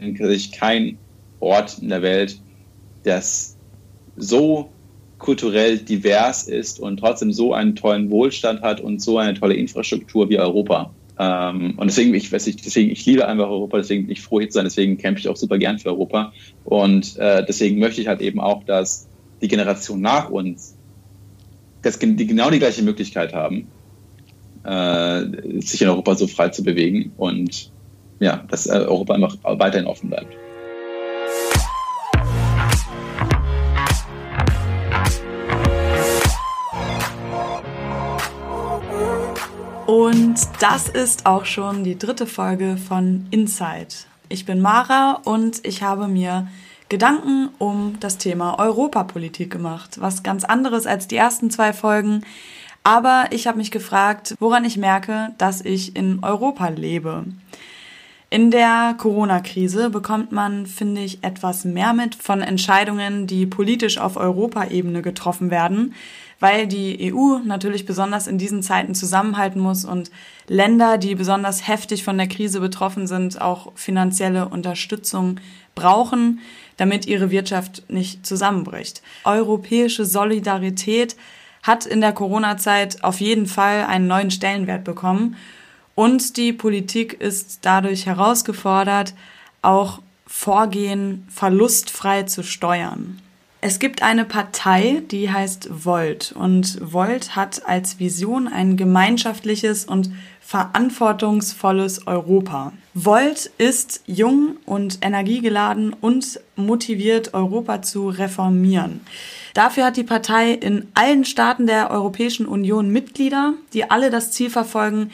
kenne ich keinen Ort in der Welt, das so kulturell divers ist und trotzdem so einen tollen Wohlstand hat und so eine tolle Infrastruktur wie Europa. Ähm, und deswegen, ich weiß nicht, deswegen, ich liebe einfach Europa, deswegen bin ich froh hier zu sein, deswegen kämpfe ich auch super gern für Europa. Und äh, deswegen möchte ich halt eben auch, dass die Generation nach uns dass die genau die gleiche Möglichkeit haben, äh, sich in Europa so frei zu bewegen und ja, dass äh, Europa einfach weiterhin offen bleibt. Und das ist auch schon die dritte Folge von Inside. Ich bin Mara und ich habe mir Gedanken um das Thema Europapolitik gemacht. Was ganz anderes als die ersten zwei Folgen. Aber ich habe mich gefragt, woran ich merke, dass ich in Europa lebe. In der Corona-Krise bekommt man, finde ich, etwas mehr mit von Entscheidungen, die politisch auf Europaebene getroffen werden, weil die EU natürlich besonders in diesen Zeiten zusammenhalten muss und Länder, die besonders heftig von der Krise betroffen sind, auch finanzielle Unterstützung brauchen, damit ihre Wirtschaft nicht zusammenbricht. Europäische Solidarität hat in der Corona-Zeit auf jeden Fall einen neuen Stellenwert bekommen und die Politik ist dadurch herausgefordert, auch Vorgehen verlustfrei zu steuern. Es gibt eine Partei, die heißt Volt. Und Volt hat als Vision ein gemeinschaftliches und verantwortungsvolles Europa. Volt ist jung und energiegeladen und motiviert, Europa zu reformieren. Dafür hat die Partei in allen Staaten der Europäischen Union Mitglieder, die alle das Ziel verfolgen,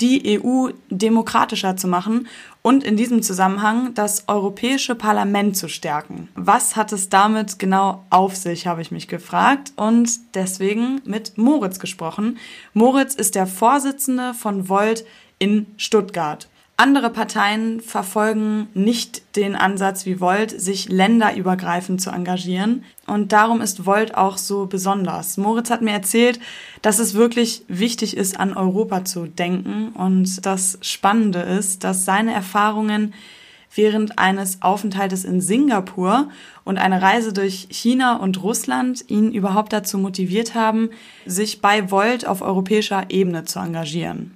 die EU demokratischer zu machen und in diesem Zusammenhang das Europäische Parlament zu stärken. Was hat es damit genau auf sich, habe ich mich gefragt und deswegen mit Moritz gesprochen. Moritz ist der Vorsitzende von Volt in Stuttgart. Andere Parteien verfolgen nicht den Ansatz wie Volt, sich länderübergreifend zu engagieren. Und darum ist Volt auch so besonders. Moritz hat mir erzählt, dass es wirklich wichtig ist, an Europa zu denken. Und das Spannende ist, dass seine Erfahrungen während eines Aufenthaltes in Singapur und eine Reise durch China und Russland ihn überhaupt dazu motiviert haben, sich bei Volt auf europäischer Ebene zu engagieren.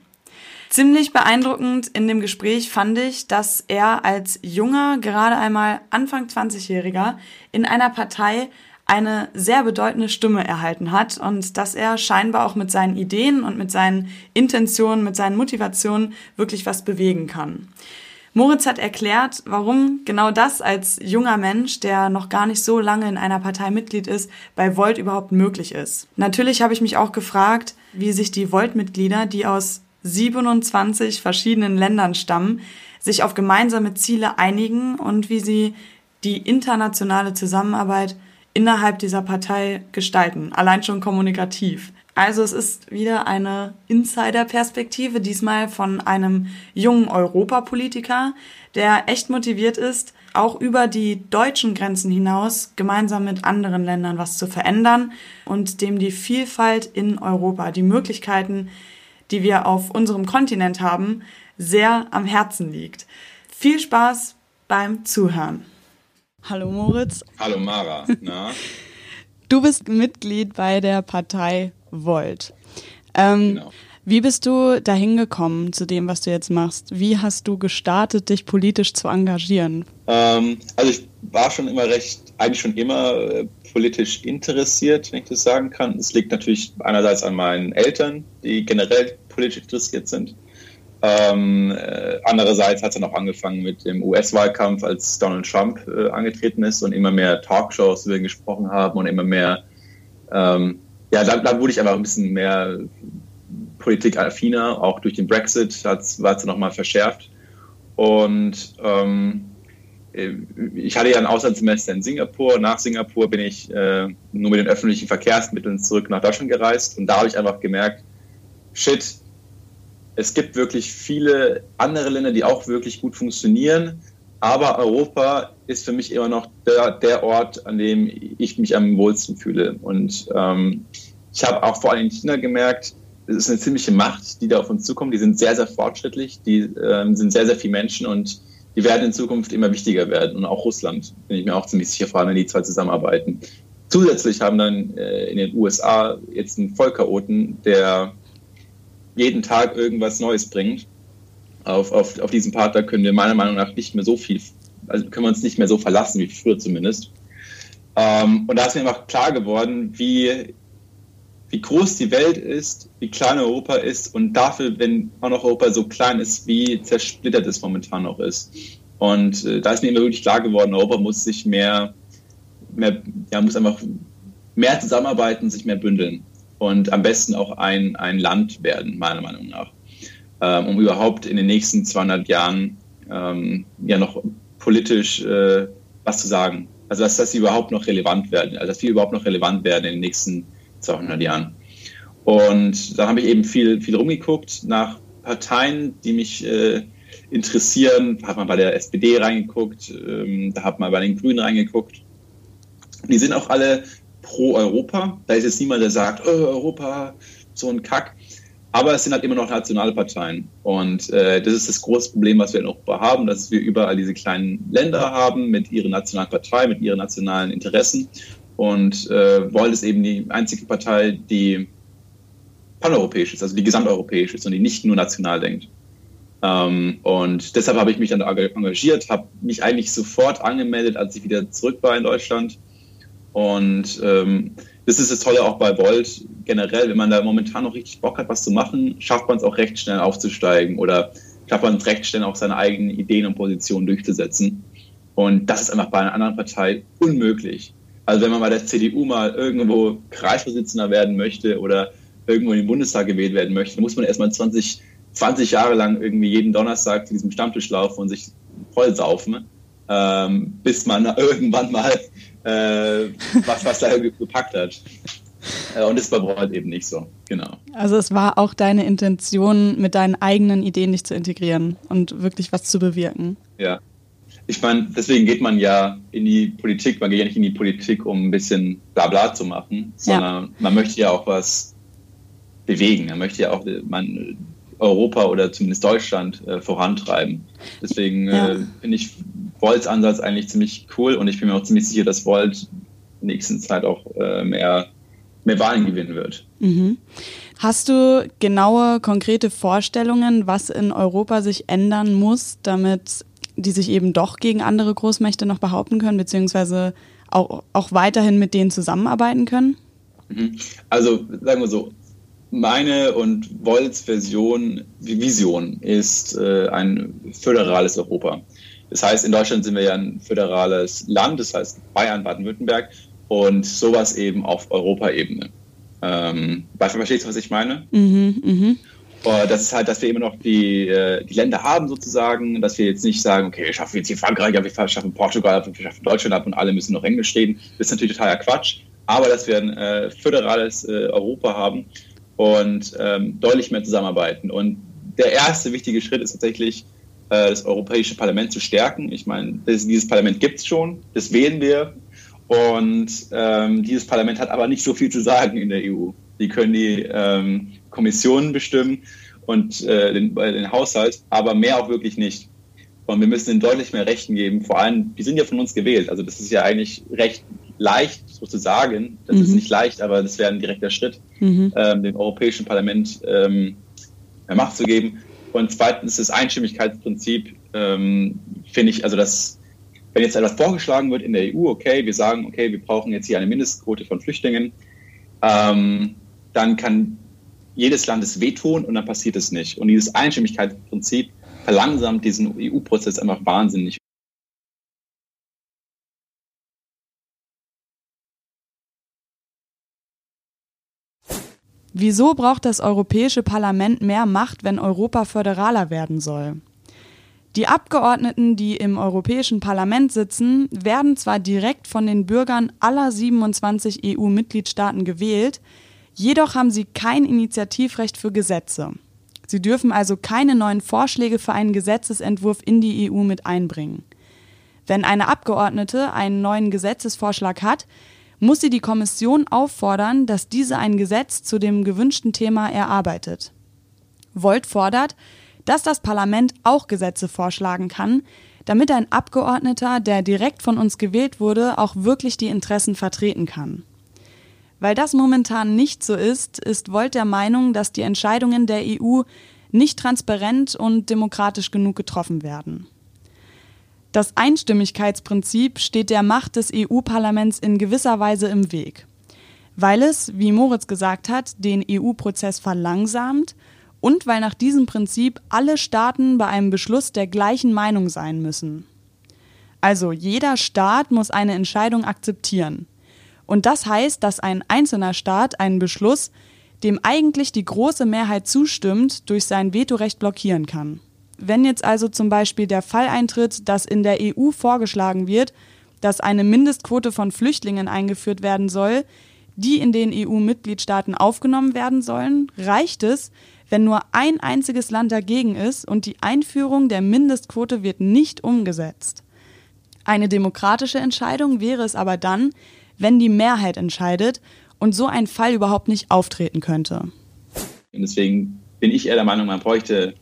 Ziemlich beeindruckend in dem Gespräch fand ich, dass er als junger, gerade einmal Anfang 20-Jähriger in einer Partei eine sehr bedeutende Stimme erhalten hat und dass er scheinbar auch mit seinen Ideen und mit seinen Intentionen, mit seinen Motivationen wirklich was bewegen kann. Moritz hat erklärt, warum genau das als junger Mensch, der noch gar nicht so lange in einer Partei Mitglied ist, bei Volt überhaupt möglich ist. Natürlich habe ich mich auch gefragt, wie sich die Volt-Mitglieder, die aus 27 verschiedenen Ländern stammen, sich auf gemeinsame Ziele einigen und wie sie die internationale Zusammenarbeit innerhalb dieser Partei gestalten, allein schon kommunikativ. Also es ist wieder eine Insider-Perspektive, diesmal von einem jungen Europapolitiker, der echt motiviert ist, auch über die deutschen Grenzen hinaus gemeinsam mit anderen Ländern was zu verändern und dem die Vielfalt in Europa, die Möglichkeiten, die wir auf unserem Kontinent haben, sehr am Herzen liegt. Viel Spaß beim Zuhören. Hallo Moritz. Hallo Mara. Na? Du bist Mitglied bei der Partei Volt. Ähm, genau. Wie bist du dahin gekommen zu dem, was du jetzt machst? Wie hast du gestartet, dich politisch zu engagieren? Ähm, also ich war schon immer recht, eigentlich schon immer äh, politisch interessiert, wenn ich das sagen kann. Es liegt natürlich einerseits an meinen Eltern, die generell politisch interessiert sind. Ähm, äh, andererseits hat es dann auch angefangen mit dem US-Wahlkampf, als Donald Trump äh, angetreten ist und immer mehr Talkshows über ihn gesprochen haben und immer mehr, ähm, ja, da, da, wurde ich einfach ein bisschen mehr politikaffiner, auch durch den Brexit war es dann nochmal verschärft. Und ähm, äh, ich hatte ja ein Auslandssemester in Singapur. Nach Singapur bin ich äh, nur mit den öffentlichen Verkehrsmitteln zurück nach Deutschland gereist und da habe ich einfach gemerkt, shit, es gibt wirklich viele andere Länder, die auch wirklich gut funktionieren, aber Europa ist für mich immer noch der, der Ort, an dem ich mich am wohlsten fühle. Und ähm, ich habe auch vor allem in China gemerkt, es ist eine ziemliche Macht, die da auf uns zukommt. Die sind sehr, sehr fortschrittlich, die ähm, sind sehr, sehr viele Menschen und die werden in Zukunft immer wichtiger werden. Und auch Russland, bin ich mir auch ziemlich sicher, vor allem wenn die zwei zusammenarbeiten. Zusätzlich haben dann äh, in den USA jetzt einen Vollchaoten, der jeden Tag irgendwas Neues bringt. Auf, auf, auf diesen Partner können wir meiner Meinung nach nicht mehr so viel, also können wir uns nicht mehr so verlassen wie früher zumindest. Ähm, und da ist mir einfach klar geworden, wie, wie groß die Welt ist, wie klein Europa ist und dafür, wenn auch noch Europa so klein ist, wie zersplittert es momentan noch ist. Und äh, da ist mir immer wirklich klar geworden, Europa muss sich mehr, mehr ja, muss einfach mehr zusammenarbeiten, sich mehr bündeln und am besten auch ein, ein Land werden, meiner Meinung nach, ähm, um überhaupt in den nächsten 200 Jahren ähm, ja noch politisch äh, was zu sagen. Also dass, dass sie überhaupt noch relevant werden, also dass wir überhaupt noch relevant werden in den nächsten 200 Jahren. Und da habe ich eben viel, viel rumgeguckt nach Parteien, die mich äh, interessieren. Hat man bei der SPD reingeguckt, ähm, da hat man bei den Grünen reingeguckt. Die sind auch alle pro Europa. Da ist jetzt niemand, der sagt, oh, Europa, so ein Kack. Aber es sind halt immer noch nationale Parteien. Und äh, das ist das große Problem, was wir in Europa haben, dass wir überall diese kleinen Länder haben mit ihren nationalen Parteien, mit ihren nationalen Interessen. Und äh, Volt ist eben die einzige Partei, die paneuropäisch ist, also die gesamteuropäisch ist und die nicht nur national denkt. Ähm, und deshalb habe ich mich dann engagiert, habe mich eigentlich sofort angemeldet, als ich wieder zurück war in Deutschland. Und ähm, das ist das Tolle auch bei Volt generell, wenn man da momentan noch richtig Bock hat, was zu machen, schafft man es auch recht schnell aufzusteigen oder schafft man es recht schnell auch seine eigenen Ideen und Positionen durchzusetzen. Und das ist einfach bei einer anderen Partei unmöglich. Also wenn man bei der CDU mal irgendwo Kreisvorsitzender werden möchte oder irgendwo in den Bundestag gewählt werden möchte, muss man erstmal 20, 20 Jahre lang irgendwie jeden Donnerstag zu diesem Stammtisch laufen und sich vollsaufen, ähm, bis man irgendwann mal äh, was, was da gepackt hat. Äh, und ist bei Broad eben nicht so, genau. Also es war auch deine Intention, mit deinen eigenen Ideen dich zu integrieren und wirklich was zu bewirken. Ja. Ich meine, deswegen geht man ja in die Politik, man geht ja nicht in die Politik, um ein bisschen Blabla zu machen, sondern ja. man möchte ja auch was bewegen. Man möchte ja auch man, Europa oder zumindest Deutschland äh, vorantreiben. Deswegen ja. äh, finde ich Volts Ansatz eigentlich ziemlich cool und ich bin mir auch ziemlich sicher, dass Volt in der nächsten Zeit auch äh, mehr, mehr Wahlen gewinnen wird. Mhm. Hast du genaue, konkrete Vorstellungen, was in Europa sich ändern muss, damit die sich eben doch gegen andere Großmächte noch behaupten können, beziehungsweise auch, auch weiterhin mit denen zusammenarbeiten können? Mhm. Also sagen wir so, meine und Volts Version, Vision ist äh, ein föderales Europa. Das heißt, in Deutschland sind wir ja ein föderales Land, das heißt Bayern, Baden-Württemberg und sowas eben auf Europaebene. Ähm, verstehst du, was ich meine? Mhm, mh. Das ist halt, dass wir immer noch die, äh, die Länder haben sozusagen, dass wir jetzt nicht sagen, okay, wir schaffen jetzt hier Frankreich ab, wir schaffen Portugal ab, wir schaffen Deutschland ab und alle müssen noch Englisch reden. Das ist natürlich totaler Quatsch. Aber dass wir ein äh, föderales äh, Europa haben, und ähm, deutlich mehr zusammenarbeiten. Und der erste wichtige Schritt ist tatsächlich, äh, das Europäische Parlament zu stärken. Ich meine, das, dieses Parlament gibt es schon, das wählen wir. Und ähm, dieses Parlament hat aber nicht so viel zu sagen in der EU. Die können die ähm, Kommissionen bestimmen und äh, den, äh, den Haushalt, aber mehr auch wirklich nicht. Und wir müssen ihnen deutlich mehr Rechten geben. Vor allem, die sind ja von uns gewählt. Also das ist ja eigentlich recht leicht sozusagen, das mhm. ist nicht leicht, aber das wäre ein direkter Schritt, mhm. ähm, dem Europäischen Parlament ähm, mehr Macht zu geben. Und zweitens das Einstimmigkeitsprinzip, ähm, finde ich, also das, wenn jetzt etwas vorgeschlagen wird in der EU, okay, wir sagen, okay, wir brauchen jetzt hier eine Mindestquote von Flüchtlingen, ähm, dann kann jedes Land es wehtun und dann passiert es nicht. Und dieses Einstimmigkeitsprinzip verlangsamt diesen EU-Prozess einfach wahnsinnig. Wieso braucht das Europäische Parlament mehr Macht, wenn Europa föderaler werden soll? Die Abgeordneten, die im Europäischen Parlament sitzen, werden zwar direkt von den Bürgern aller 27 EU-Mitgliedstaaten gewählt, jedoch haben sie kein Initiativrecht für Gesetze. Sie dürfen also keine neuen Vorschläge für einen Gesetzesentwurf in die EU mit einbringen. Wenn eine Abgeordnete einen neuen Gesetzesvorschlag hat, muss sie die Kommission auffordern, dass diese ein Gesetz zu dem gewünschten Thema erarbeitet. Volt fordert, dass das Parlament auch Gesetze vorschlagen kann, damit ein Abgeordneter, der direkt von uns gewählt wurde, auch wirklich die Interessen vertreten kann. Weil das momentan nicht so ist, ist Volt der Meinung, dass die Entscheidungen der EU nicht transparent und demokratisch genug getroffen werden. Das Einstimmigkeitsprinzip steht der Macht des EU-Parlaments in gewisser Weise im Weg, weil es, wie Moritz gesagt hat, den EU-Prozess verlangsamt und weil nach diesem Prinzip alle Staaten bei einem Beschluss der gleichen Meinung sein müssen. Also jeder Staat muss eine Entscheidung akzeptieren. Und das heißt, dass ein einzelner Staat einen Beschluss, dem eigentlich die große Mehrheit zustimmt, durch sein Vetorecht blockieren kann. Wenn jetzt also zum Beispiel der Fall eintritt, dass in der EU vorgeschlagen wird, dass eine Mindestquote von Flüchtlingen eingeführt werden soll, die in den EU-Mitgliedstaaten aufgenommen werden sollen, reicht es, wenn nur ein einziges Land dagegen ist und die Einführung der Mindestquote wird nicht umgesetzt. Eine demokratische Entscheidung wäre es aber dann, wenn die Mehrheit entscheidet und so ein Fall überhaupt nicht auftreten könnte. Deswegen bin ich eher der Meinung, man bräuchte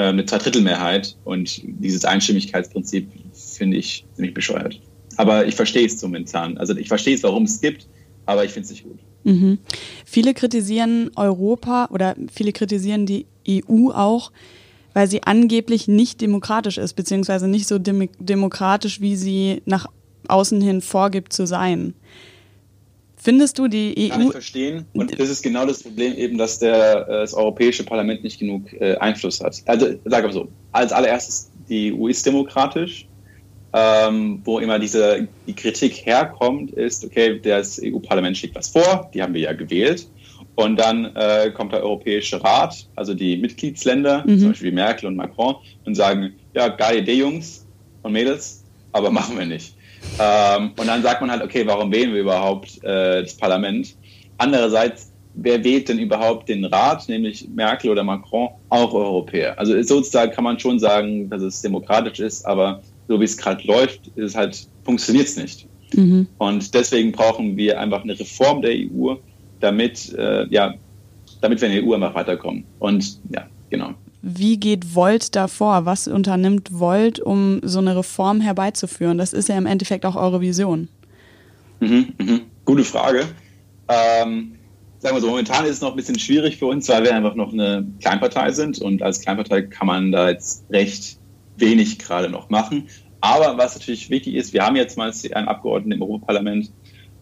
eine Zweidrittelmehrheit und dieses Einstimmigkeitsprinzip finde ich ziemlich bescheuert. Aber ich verstehe es momentan. Also ich verstehe es, warum es gibt, aber ich finde es nicht gut. Mhm. Viele kritisieren Europa oder viele kritisieren die EU auch, weil sie angeblich nicht demokratisch ist, beziehungsweise nicht so dem demokratisch, wie sie nach außen hin vorgibt zu sein. Findest du die EU. Kann ich verstehen. Und das ist genau das Problem eben, dass der, äh, das Europäische Parlament nicht genug äh, Einfluss hat. Also, sag mal so, als allererstes, die EU ist demokratisch ähm, wo immer diese die Kritik herkommt, ist, okay, das EU-Parlament schlägt was vor, die haben wir ja gewählt. Und dann äh, kommt der Europäische Rat, also die Mitgliedsländer, mhm. zum Beispiel Merkel und Macron, und sagen, ja, geile Idee, Jungs und Mädels, aber machen wir nicht. Ähm, und dann sagt man halt, okay, warum wählen wir überhaupt äh, das Parlament? Andererseits, wer wählt denn überhaupt den Rat, nämlich Merkel oder Macron, auch Europäer? Also sozusagen kann man schon sagen, dass es demokratisch ist, aber so wie es gerade läuft, ist halt, funktioniert es nicht. Mhm. Und deswegen brauchen wir einfach eine Reform der EU, damit, äh, ja, damit wir in der EU einfach weiterkommen. Und ja, genau. Wie geht Volt davor? Was unternimmt Volt, um so eine Reform herbeizuführen? Das ist ja im Endeffekt auch eure Vision. Mhm, mhm. Gute Frage. Ähm, sagen wir so, momentan ist es noch ein bisschen schwierig für uns, weil wir einfach noch eine Kleinpartei sind und als Kleinpartei kann man da jetzt recht wenig gerade noch machen. Aber was natürlich wichtig ist, wir haben jetzt mal einen Abgeordneten im Europaparlament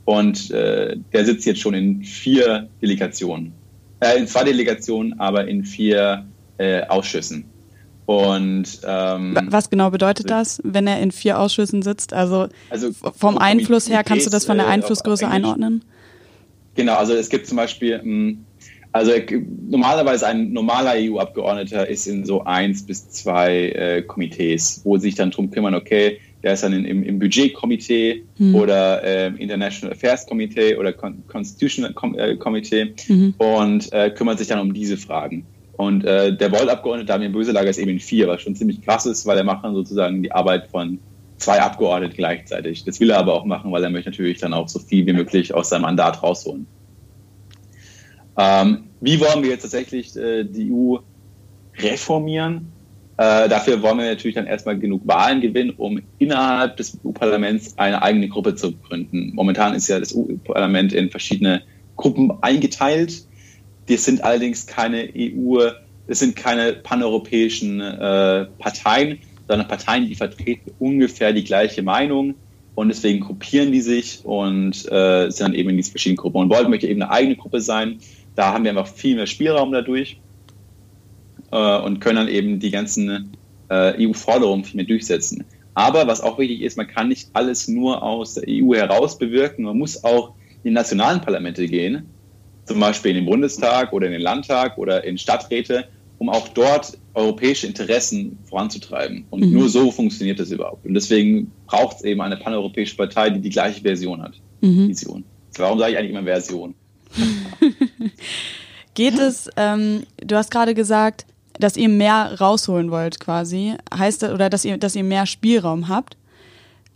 und äh, der sitzt jetzt schon in vier Delegationen. Äh, in zwei Delegationen, aber in vier äh, Ausschüssen. Und ähm, was genau bedeutet das, wenn er in vier Ausschüssen sitzt? Also, also vom Einfluss her, kannst du das von der äh, Einflussgröße einordnen? Genau, also es gibt zum Beispiel hm, also normalerweise ein normaler EU-Abgeordneter ist in so eins bis zwei äh, Komitees, wo sich dann drum kümmern, okay, der ist dann in, im, im Budgetkomitee mhm. oder äh, International Affairs Komitee oder Con Constitutional Com äh, Komitee mhm. und äh, kümmert sich dann um diese Fragen. Und äh, der Volt-Abgeordnete Damien Böselager ist eben in vier, was schon ziemlich krass ist, weil er macht dann sozusagen die Arbeit von zwei Abgeordneten gleichzeitig. Das will er aber auch machen, weil er möchte natürlich dann auch so viel wie möglich aus seinem Mandat rausholen. Ähm, wie wollen wir jetzt tatsächlich äh, die EU reformieren? Äh, dafür wollen wir natürlich dann erstmal genug Wahlen gewinnen, um innerhalb des EU-Parlaments eine eigene Gruppe zu gründen. Momentan ist ja das EU-Parlament in verschiedene Gruppen eingeteilt. Das sind allerdings keine EU, das sind keine paneuropäischen äh, Parteien, sondern Parteien, die vertreten ungefähr die gleiche Meinung und deswegen gruppieren die sich und äh, sind dann eben in diesen verschiedenen Gruppen. Und Volt möchte eben eine eigene Gruppe sein, da haben wir einfach viel mehr Spielraum dadurch äh, und können dann eben die ganzen äh, EU-Forderungen viel mehr durchsetzen. Aber was auch wichtig ist, man kann nicht alles nur aus der EU heraus bewirken. Man muss auch in die nationalen Parlamente gehen, zum Beispiel in den Bundestag oder in den Landtag oder in Stadträte, um auch dort europäische Interessen voranzutreiben. Und mhm. nur so funktioniert das überhaupt. Und deswegen braucht es eben eine paneuropäische Partei, die die gleiche Version hat. Mhm. Vision. Warum sage ich eigentlich immer Version? Geht es, ähm, du hast gerade gesagt, dass ihr mehr rausholen wollt quasi, heißt das, oder dass ihr, dass ihr mehr Spielraum habt.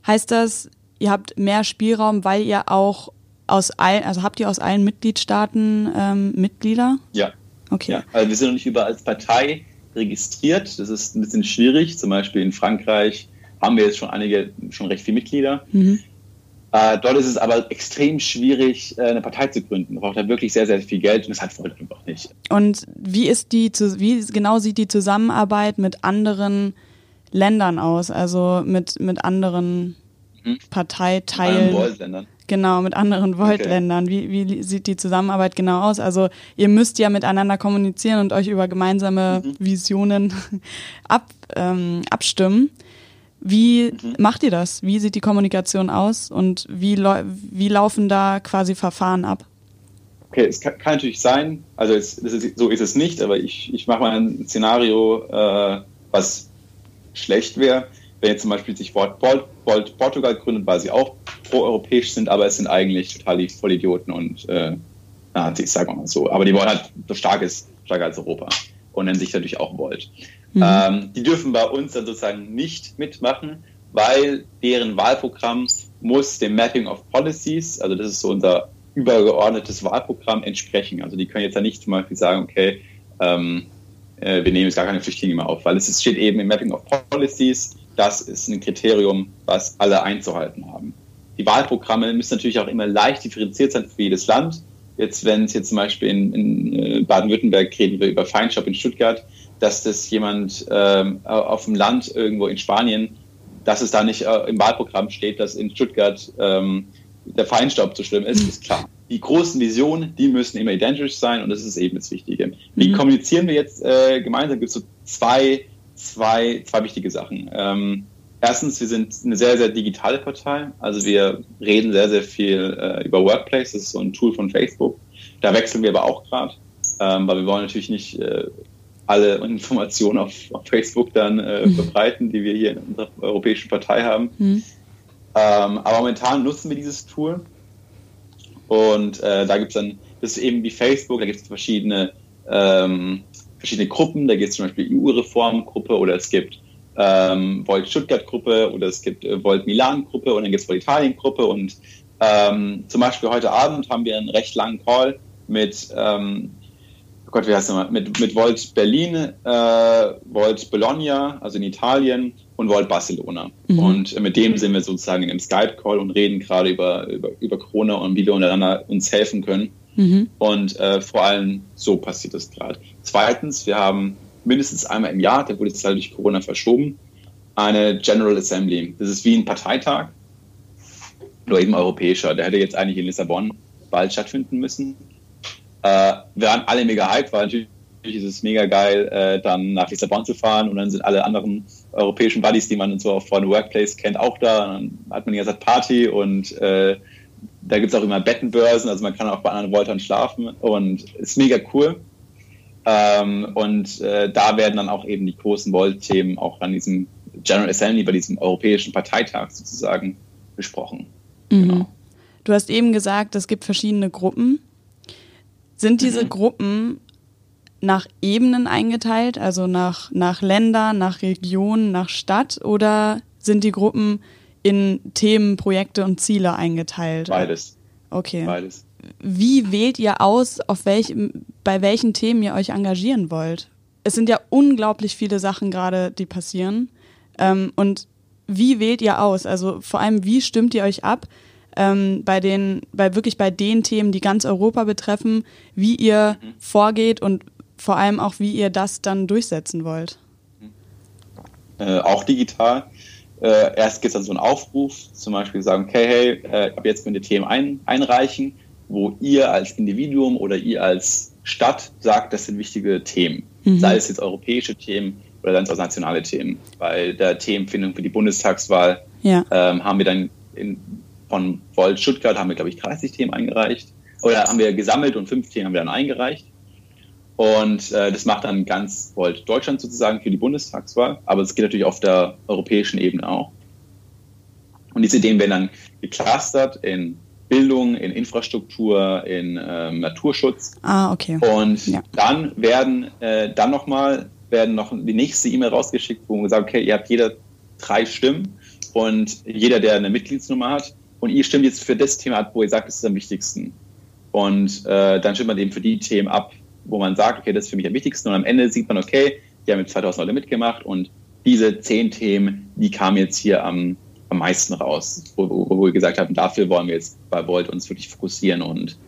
Heißt das, ihr habt mehr Spielraum, weil ihr auch aus allen, also habt ihr aus allen Mitgliedstaaten ähm, Mitglieder? Ja. Okay. Ja, also wir sind noch nicht überall als Partei registriert. Das ist ein bisschen schwierig. Zum Beispiel in Frankreich haben wir jetzt schon einige, schon recht viele Mitglieder. Mhm. Äh, dort ist es aber extrem schwierig, äh, eine Partei zu gründen. Man braucht da wirklich sehr, sehr viel Geld und das hat Volt einfach nicht. Und wie ist die, wie genau sieht die Zusammenarbeit mit anderen Ländern aus? Also mit, mit anderen mhm. Parteiteilen? Mit Volt-Ländern. Genau, mit anderen Volt-Ländern. Okay. Wie, wie sieht die Zusammenarbeit genau aus? Also ihr müsst ja miteinander kommunizieren und euch über gemeinsame mhm. Visionen ab, ähm, abstimmen. Wie mhm. macht ihr das? Wie sieht die Kommunikation aus und wie, wie laufen da quasi Verfahren ab? Okay, es kann, kann natürlich sein, also es, ist, so ist es nicht, aber ich, ich mache mal ein Szenario, äh, was schlecht wäre, wenn jetzt zum Beispiel sich Volt, Volt Portugal gründet, weil sie auch pro-europäisch sind, aber es sind eigentlich total die Vollidioten und äh, Nazis, sagen wir mal so. Aber die wollen halt so starkes, stärker als Europa und nennen sich natürlich auch Volt. Mhm. Ähm, die dürfen bei uns dann sozusagen nicht mitmachen, weil deren Wahlprogramm muss dem Mapping of Policies, also das ist so unser übergeordnetes Wahlprogramm, entsprechen. Also die können jetzt ja nicht zum Beispiel sagen, okay, ähm, äh, wir nehmen jetzt gar keine Flüchtlinge mehr auf, weil es steht eben im Mapping of Policies, das ist ein Kriterium, was alle einzuhalten haben. Die Wahlprogramme müssen natürlich auch immer leicht differenziert sein für jedes Land. Jetzt, wenn es jetzt zum Beispiel in, in äh, Baden-Württemberg reden wir über Feinshop in Stuttgart, dass das jemand ähm, auf dem Land irgendwo in Spanien, dass es da nicht äh, im Wahlprogramm steht, dass in Stuttgart ähm, der Feinstaub zu schlimm ist, ist klar. Die großen Visionen, die müssen immer identisch sein und das ist eben das Wichtige. Wie mhm. kommunizieren wir jetzt äh, gemeinsam? Gibt es so zwei, zwei, zwei wichtige Sachen. Ähm, erstens, wir sind eine sehr, sehr digitale Partei. Also wir reden sehr, sehr viel äh, über Workplace. Das ist so ein Tool von Facebook. Da wechseln wir aber auch gerade, ähm, weil wir wollen natürlich nicht äh, alle Informationen auf, auf Facebook dann äh, mhm. verbreiten, die wir hier in unserer europäischen Partei haben. Mhm. Ähm, aber momentan nutzen wir dieses Tool und äh, da gibt es dann, das ist eben wie Facebook, da gibt es verschiedene, ähm, verschiedene Gruppen, da gibt es zum Beispiel EU-Reformgruppe oder es gibt ähm, Volt Stuttgart-Gruppe oder es gibt äh, Volt Milan-Gruppe und dann gibt es Volt Italien-Gruppe und ähm, zum Beispiel heute Abend haben wir einen recht langen Call mit ähm, oh Gott, wie heißt nochmal, mit, mit Volt Berlin, äh, Volt Bologna, also in Italien, und Volt Barcelona. Mhm. Und mit dem sind wir sozusagen in einem Skype-Call und reden gerade über, über, über Corona und wie wir untereinander uns helfen können. Mhm. Und äh, vor allem so passiert das gerade. Zweitens, wir haben mindestens einmal im Jahr, der wurde jetzt halt durch Corona verschoben, eine General Assembly. Das ist wie ein Parteitag, nur eben europäischer. Der hätte jetzt eigentlich in Lissabon bald stattfinden müssen. Äh, wir waren alle mega hyped, weil natürlich ist es mega geil, äh, dann nach Lissabon zu fahren und dann sind alle anderen europäischen Buddies, die man so von Workplace kennt, auch da. dann hat man die ganze Party und äh, da gibt es auch immer Bettenbörsen, also man kann auch bei anderen Voltern schlafen und ist mega cool. Ähm, und äh, da werden dann auch eben die großen Volt-Themen auch an diesem General Assembly, bei diesem europäischen Parteitag sozusagen besprochen. Mhm. Genau. Du hast eben gesagt, es gibt verschiedene Gruppen. Sind diese mhm. Gruppen nach Ebenen eingeteilt, also nach, nach Ländern, nach Regionen, nach Stadt oder sind die Gruppen in Themen, Projekte und Ziele eingeteilt? Beides. Okay. Beides. Wie wählt ihr aus, auf welch, bei welchen Themen ihr euch engagieren wollt? Es sind ja unglaublich viele Sachen gerade, die passieren. Ähm, und wie wählt ihr aus? Also vor allem, wie stimmt ihr euch ab ähm, bei den, bei wirklich bei den Themen, die ganz Europa betreffen, wie ihr mhm. vorgeht und vor allem auch, wie ihr das dann durchsetzen wollt. Äh, auch digital. Äh, erst gibt es dann so einen Aufruf, zum Beispiel sagen, okay, hey, äh, ab jetzt könnt ihr Themen ein, einreichen, wo ihr als Individuum oder ihr als Stadt sagt, das sind wichtige Themen. Mhm. Sei es jetzt europäische Themen oder dann auch nationale Themen. Bei der Themenfindung für die Bundestagswahl ja. ähm, haben wir dann in, von Volt Stuttgart haben wir, glaube ich, 30 Themen eingereicht. Oder haben wir gesammelt und fünf Themen haben wir dann eingereicht. Und äh, das macht dann ganz Volt Deutschland sozusagen für die Bundestagswahl, aber es geht natürlich auf der europäischen Ebene auch. Und diese Ideen werden dann geclustert in Bildung, in Infrastruktur, in ähm, Naturschutz. Ah, okay. Und ja. dann werden äh, dann nochmal werden noch die nächste E-Mail rausgeschickt, wo man gesagt, okay, ihr habt jeder drei Stimmen und jeder, der eine Mitgliedsnummer hat, und ihr stimmt jetzt für das Thema ab, wo ihr sagt, es ist am wichtigsten. Und äh, dann stimmt man eben für die Themen ab, wo man sagt, okay, das ist für mich am wichtigsten. Und am Ende sieht man, okay, die haben mit 2000 Leute mitgemacht und diese zehn Themen, die kamen jetzt hier am, am meisten raus, wo, wo, wir gesagt haben, dafür wollen wir jetzt bei Volt uns wirklich fokussieren und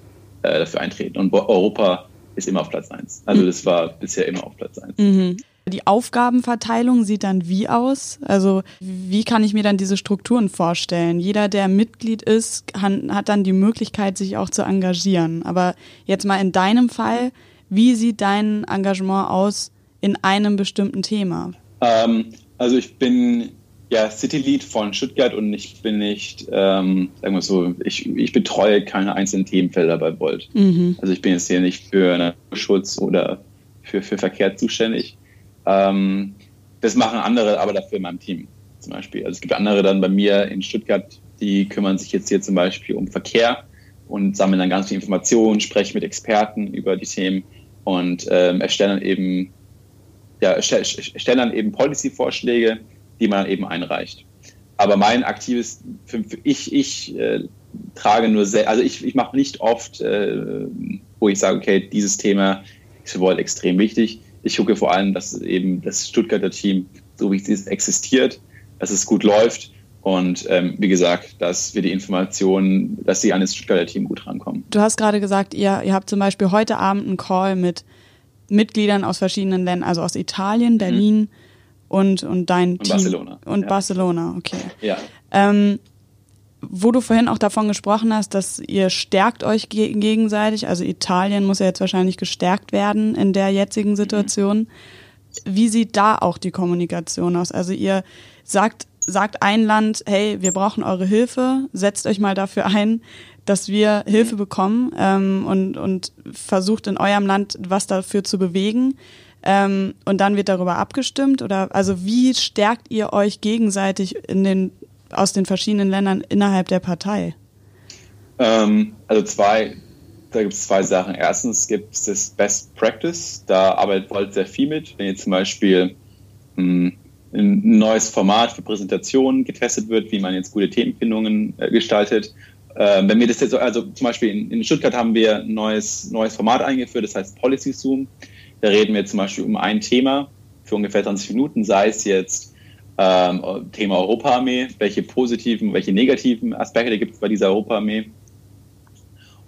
äh, dafür eintreten. Und Europa ist immer auf Platz 1. Also das war bisher immer auf Platz 1. Mhm. Die Aufgabenverteilung sieht dann wie aus? Also wie kann ich mir dann diese Strukturen vorstellen? Jeder, der Mitglied ist, kann, hat dann die Möglichkeit, sich auch zu engagieren. Aber jetzt mal in deinem Fall, wie sieht dein Engagement aus in einem bestimmten Thema? Ähm, also ich bin ja City Lead von Stuttgart und ich bin nicht, ähm, sagen wir so, ich, ich betreue keine einzelnen Themenfelder bei Volt. Mhm. Also ich bin jetzt hier nicht für Naturschutz oder für, für Verkehr zuständig. Ähm, das machen andere aber dafür in meinem Team zum Beispiel. Also es gibt andere dann bei mir in Stuttgart, die kümmern sich jetzt hier zum Beispiel um Verkehr und sammeln dann ganz viel Informationen, sprechen mit Experten über die Themen und ähm, erstellen dann eben ja, erstellen dann eben Policy-Vorschläge, die man dann eben einreicht. Aber mein aktives, ich, ich äh, trage nur sehr, also ich, ich mache nicht oft, äh, wo ich sage, okay, dieses Thema ist für Volt extrem wichtig. Ich gucke vor allem, dass eben das Stuttgarter Team, so wie es ist, existiert, dass es gut läuft und ähm, wie gesagt, dass wir die Informationen, dass sie an das Stuttgarter Team gut rankommen. Du hast gerade gesagt, ihr, ihr habt zum Beispiel heute Abend einen Call mit Mitgliedern aus verschiedenen Ländern, also aus Italien, mhm. Berlin mhm. und, und dein und Team. Barcelona. Und ja. Barcelona, okay. Ja. Ähm, wo du vorhin auch davon gesprochen hast, dass ihr stärkt euch ge gegenseitig. Also Italien muss ja jetzt wahrscheinlich gestärkt werden in der jetzigen mhm. Situation. Mhm. Wie sieht da auch die Kommunikation aus? Also ihr sagt, sagt ein Land, hey, wir brauchen eure Hilfe, setzt euch mal dafür ein, dass wir Hilfe mhm. bekommen ähm, und, und versucht in eurem Land was dafür zu bewegen. Ähm, und dann wird darüber abgestimmt? Oder also wie stärkt ihr euch gegenseitig in den aus den verschiedenen Ländern innerhalb der Partei? Ähm, also zwei, da gibt es zwei Sachen. Erstens gibt es das Best Practice, da arbeitet Volt sehr viel mit. Wenn jetzt zum Beispiel mh, hm, ein neues Format für Präsentationen getestet wird, wie man jetzt gute Themenfindungen äh, gestaltet. Äh, wenn wir das jetzt, also zum Beispiel in, in, Stuttgart haben wir ein neues, neues Format eingeführt, das heißt Policy Zoom. Da reden wir zum Beispiel um ein Thema für ungefähr 20 Minuten, sei es jetzt ähm, Thema Europaarmee, welche positiven, welche negativen Aspekte gibt es bei dieser Europaarmee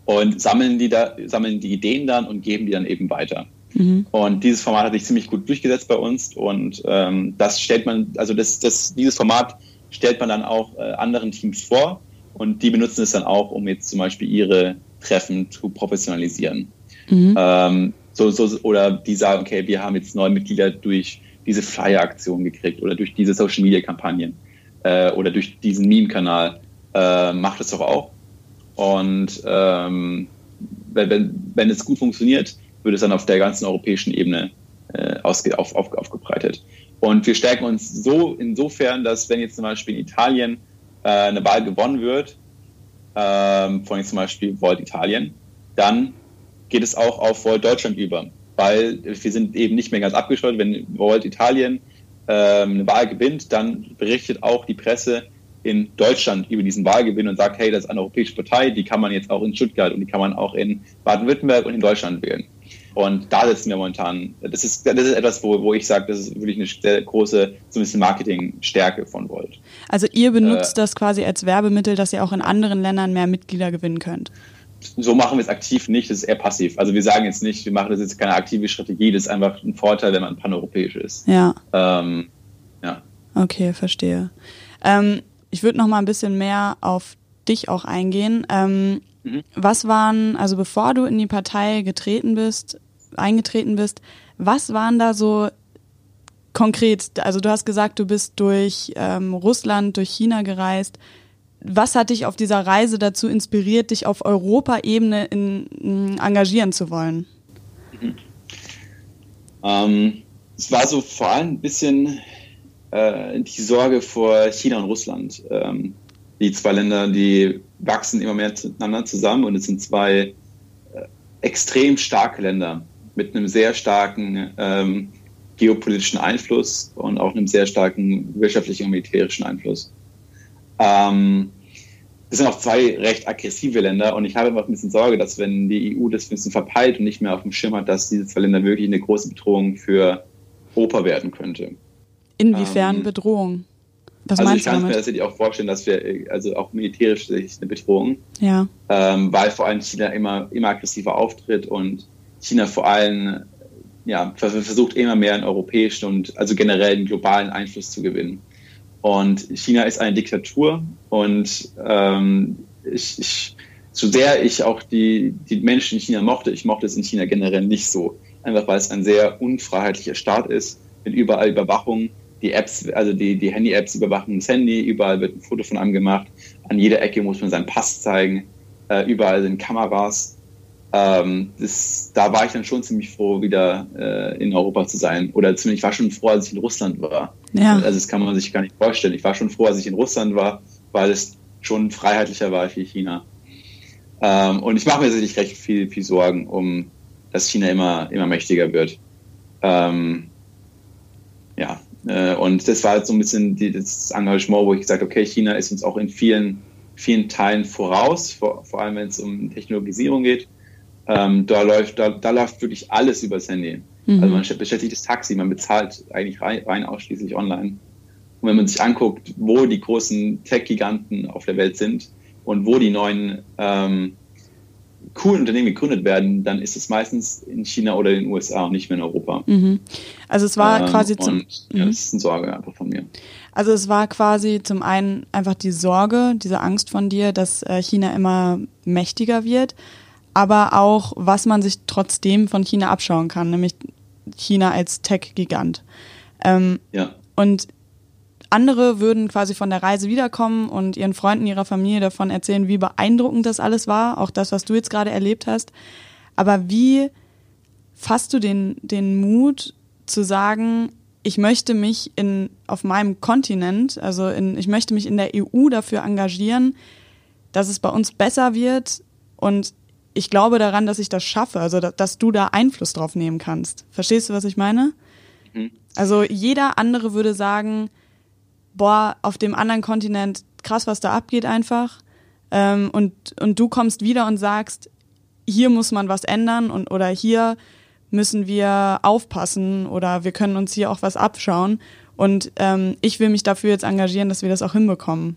und sammeln die, da, sammeln die Ideen dann und geben die dann eben weiter. Mhm. Und dieses Format hat sich ziemlich gut durchgesetzt bei uns und ähm, das stellt man, also das, das, dieses Format stellt man dann auch äh, anderen Teams vor und die benutzen es dann auch, um jetzt zum Beispiel ihre Treffen zu professionalisieren. Mhm. Ähm, so, so, oder die sagen, okay, wir haben jetzt neue Mitglieder durch diese Flyer-Aktion gekriegt oder durch diese Social-Media-Kampagnen äh, oder durch diesen Meme-Kanal. Äh, macht es doch auch. Und ähm, wenn, wenn es gut funktioniert, wird es dann auf der ganzen europäischen Ebene äh, ausge, auf, auf, aufgebreitet. Und wir stärken uns so insofern, dass wenn jetzt zum Beispiel in Italien äh, eine Wahl gewonnen wird, ähm, von jetzt zum Beispiel Volt Italien, dann geht es auch auf Volt Deutschland über weil wir sind eben nicht mehr ganz abgeschottet. Wenn Volt Italien ähm, eine Wahl gewinnt, dann berichtet auch die Presse in Deutschland über diesen Wahlgewinn und sagt, hey, das ist eine europäische Partei, die kann man jetzt auch in Stuttgart und die kann man auch in Baden-Württemberg und in Deutschland wählen. Und da setzen wir momentan, das ist, das ist etwas, wo, wo ich sage, das ist wirklich eine sehr große, zumindest Marketingstärke von Volt. Also ihr benutzt äh, das quasi als Werbemittel, dass ihr auch in anderen Ländern mehr Mitglieder gewinnen könnt so machen wir es aktiv nicht, das ist eher passiv. Also wir sagen jetzt nicht, wir machen das jetzt keine aktive Strategie, das ist einfach ein Vorteil, wenn man paneuropäisch ist. Ja. Ähm, ja. Okay, verstehe. Ähm, ich würde noch mal ein bisschen mehr auf dich auch eingehen. Ähm, mhm. Was waren, also bevor du in die Partei getreten bist, eingetreten bist, was waren da so konkret, also du hast gesagt, du bist durch ähm, Russland, durch China gereist was hat dich auf dieser Reise dazu inspiriert, dich auf Europaebene in, in engagieren zu wollen? Mhm. Ähm, es war so vor allem ein bisschen äh, die Sorge vor China und Russland. Ähm, die zwei Länder, die wachsen immer mehr zueinander zusammen und es sind zwei äh, extrem starke Länder mit einem sehr starken ähm, geopolitischen Einfluss und auch einem sehr starken wirtschaftlichen und militärischen Einfluss. Ähm, das sind auch zwei recht aggressive Länder und ich habe einfach ein bisschen Sorge, dass wenn die EU das ein bisschen verpeilt und nicht mehr auf dem Schirm hat, dass diese zwei Länder wirklich eine große Bedrohung für Europa werden könnte. Inwiefern ähm, Bedrohung? Was also ich kann mir tatsächlich auch vorstellen, dass wir, also auch militärisch ist eine Bedrohung. Ja. Ähm, weil vor allem China immer, immer aggressiver auftritt und China vor allem ja, versucht immer mehr einen europäischen und also generell einen globalen Einfluss zu gewinnen. Und China ist eine Diktatur und ähm, ich, ich, so sehr ich auch die, die Menschen in China mochte, ich mochte es in China generell nicht so. Einfach weil es ein sehr unfreiheitlicher Staat ist, mit überall Überwachung. Die Apps, also die, die Handy-Apps überwachen das Handy, überall wird ein Foto von einem gemacht, an jeder Ecke muss man seinen Pass zeigen, äh, überall sind Kameras. Ähm, das, da war ich dann schon ziemlich froh, wieder äh, in Europa zu sein. Oder zumindest, ich war schon froh, als ich in Russland war. Ja. Also das kann man sich gar nicht vorstellen. Ich war schon froh, als ich in Russland war, weil es schon freiheitlicher war wie China. Ähm, und ich mache mir tatsächlich recht viel, viel Sorgen, um dass China immer, immer mächtiger wird. Ähm, ja, und das war halt so ein bisschen die, das Engagement, wo ich gesagt habe, okay, China ist uns auch in vielen, vielen Teilen voraus, vor, vor allem wenn es um Technologisierung geht. Ähm, da, läuft, da, da läuft wirklich alles übers Handy. Mhm. Also man beschäftigt das Taxi, man bezahlt eigentlich rein, rein ausschließlich online. Und wenn man sich anguckt, wo die großen Tech-Giganten auf der Welt sind und wo die neuen ähm, coolen Unternehmen gegründet werden, dann ist es meistens in China oder in den USA und nicht mehr in Europa. Mhm. Also es war ähm, quasi zum. Und, ja, das ist eine Sorge einfach von mir. Also es war quasi zum einen einfach die Sorge, diese Angst von dir, dass äh, China immer mächtiger wird, aber auch, was man sich trotzdem von China abschauen kann, nämlich China als Tech-Gigant. Ähm, ja. Und andere würden quasi von der Reise wiederkommen und ihren Freunden, ihrer Familie davon erzählen, wie beeindruckend das alles war, auch das, was du jetzt gerade erlebt hast. Aber wie fasst du den, den Mut zu sagen, ich möchte mich in, auf meinem Kontinent, also in, ich möchte mich in der EU dafür engagieren, dass es bei uns besser wird und ich glaube daran, dass ich das schaffe, also dass du da Einfluss drauf nehmen kannst. Verstehst du, was ich meine? Mhm. Also jeder andere würde sagen, boah, auf dem anderen Kontinent krass, was da abgeht einfach. Ähm, und, und du kommst wieder und sagst, hier muss man was ändern und oder hier müssen wir aufpassen oder wir können uns hier auch was abschauen. Und ähm, ich will mich dafür jetzt engagieren, dass wir das auch hinbekommen.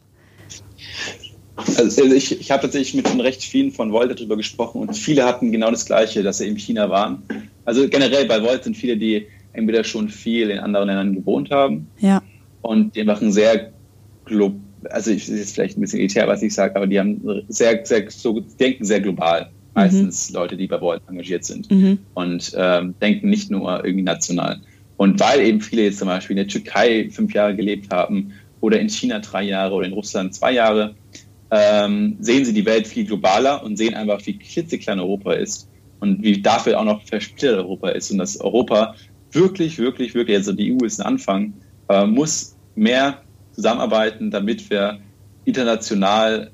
Also ich, ich habe tatsächlich mit schon recht vielen von Volt darüber gesprochen und viele hatten genau das Gleiche, dass sie in China waren. Also generell bei Volt sind viele, die entweder schon viel in anderen Ländern gewohnt haben ja. Und die machen sehr global, also ich ist vielleicht ein bisschen elitär, was ich sage, aber die haben sehr, sehr, so denken sehr global. Meistens mhm. Leute, die bei Volt engagiert sind mhm. und ähm, denken nicht nur irgendwie national. Und weil eben viele jetzt zum Beispiel in der Türkei fünf Jahre gelebt haben oder in China drei Jahre oder in Russland zwei Jahre, ähm, sehen sie die Welt viel globaler und sehen einfach, wie klitzeklein Europa ist und wie dafür auch noch versplittert Europa ist und dass Europa wirklich, wirklich, wirklich, also die EU ist ein Anfang, äh, muss mehr zusammenarbeiten, damit wir international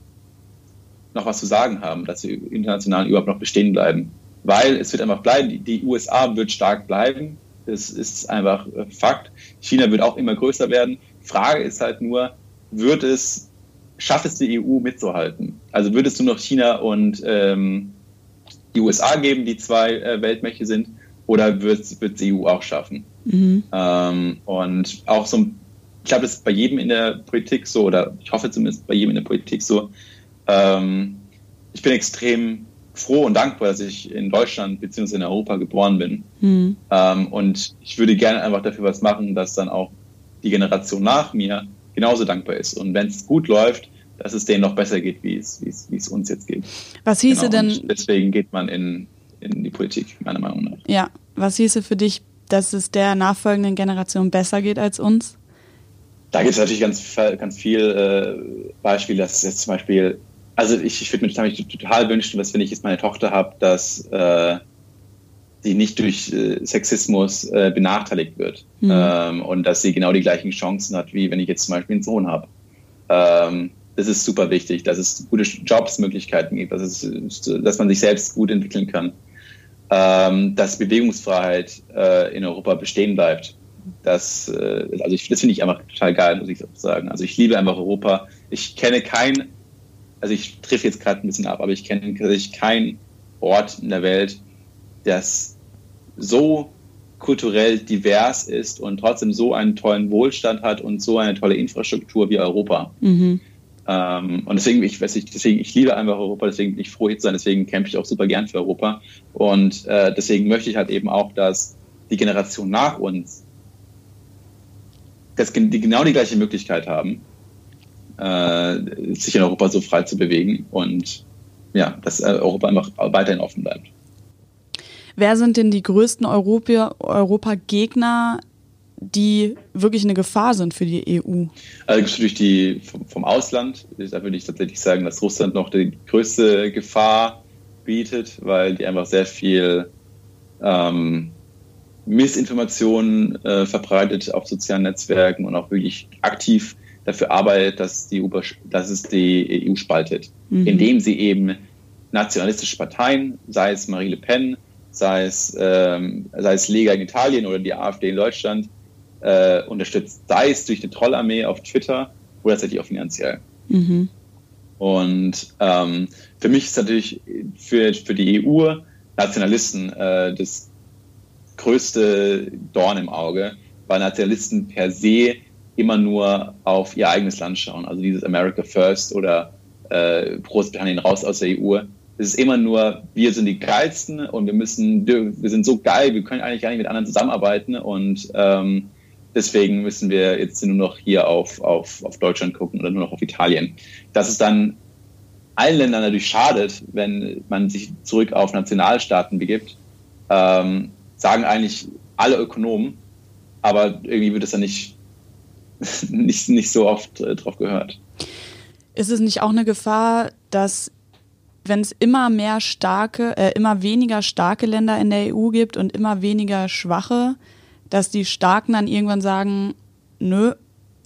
noch was zu sagen haben, dass wir international überhaupt noch bestehen bleiben. Weil es wird einfach bleiben, die USA wird stark bleiben, das ist einfach Fakt. China wird auch immer größer werden. Frage ist halt nur, wird es, schafft es die EU mitzuhalten? Also wird es nur noch China und ähm, die USA geben, die zwei äh, Weltmächte sind, oder wird es die EU auch schaffen? Mhm. Ähm, und auch so, ich glaube, das ist bei jedem in der Politik so, oder ich hoffe zumindest bei jedem in der Politik so. Ähm, ich bin extrem froh und dankbar, dass ich in Deutschland bzw. in Europa geboren bin. Mhm. Ähm, und ich würde gerne einfach dafür was machen, dass dann auch die Generation nach mir genauso dankbar ist. Und wenn es gut läuft, dass es denen noch besser geht, wie es, wie es, wie es uns jetzt geht. Was hieße genau. denn? Deswegen geht man in, in die Politik, meiner Meinung nach. Ja, was hieße für dich dass es der nachfolgenden Generation besser geht als uns? Da gibt es natürlich ganz, ganz viel äh, Beispiele, dass es jetzt zum Beispiel, also ich, ich würde mir total wünschen, dass wenn ich jetzt meine Tochter habe, dass äh, sie nicht durch äh, Sexismus äh, benachteiligt wird mhm. ähm, und dass sie genau die gleichen Chancen hat, wie wenn ich jetzt zum Beispiel einen Sohn habe. Ähm, das ist super wichtig, dass es gute Jobsmöglichkeiten gibt, dass, es, dass man sich selbst gut entwickeln kann ähm, dass Bewegungsfreiheit äh, in Europa bestehen bleibt. Das, äh, also ich, das finde ich einfach total geil, muss ich sagen. Also ich liebe einfach Europa. Ich kenne kein, also ich treffe jetzt gerade ein bisschen ab, aber ich kenne ich keinen Ort in der Welt, das so kulturell divers ist und trotzdem so einen tollen Wohlstand hat und so eine tolle Infrastruktur wie Europa. Mhm. Ähm, und deswegen, ich weiß nicht, deswegen, ich liebe einfach Europa, deswegen bin ich froh hier zu sein, deswegen kämpfe ich auch super gern für Europa. Und äh, deswegen möchte ich halt eben auch, dass die Generation nach uns dass die genau die gleiche Möglichkeit haben, äh, sich in Europa so frei zu bewegen und ja, dass äh, Europa einfach weiterhin offen bleibt. Wer sind denn die größten Europa-Gegner, die wirklich eine Gefahr sind für die EU? Also durch die vom, vom, Ausland, da würde ich tatsächlich sagen, dass Russland noch die größte Gefahr bietet, weil die einfach sehr viel ähm, Missinformationen äh, verbreitet auf sozialen Netzwerken und auch wirklich aktiv dafür arbeitet, dass, die EU, dass es die EU spaltet, mhm. indem sie eben nationalistische Parteien, sei es Marie Le Pen, sei es, ähm, sei es Lega in Italien oder die AfD in Deutschland, äh, unterstützt, sei es durch eine Trollarmee auf Twitter oder tatsächlich auch finanziell. Mhm. Und ähm, für mich ist natürlich für, für die EU Nationalisten äh, das größte Dorn im Auge, weil Nationalisten per se immer nur auf ihr eigenes Land schauen. Also dieses America First oder äh, Großbritannien raus aus der EU es ist immer nur, wir sind die geilsten und wir müssen, wir sind so geil, wir können eigentlich gar nicht mit anderen zusammenarbeiten und ähm, deswegen müssen wir jetzt nur noch hier auf, auf, auf Deutschland gucken oder nur noch auf Italien. Dass es dann allen Ländern natürlich schadet, wenn man sich zurück auf Nationalstaaten begibt, ähm, sagen eigentlich alle Ökonomen, aber irgendwie wird es dann nicht, nicht, nicht so oft äh, drauf gehört. Ist es nicht auch eine Gefahr, dass wenn es immer mehr starke, äh, immer weniger starke Länder in der EU gibt und immer weniger schwache, dass die Starken dann irgendwann sagen, nö,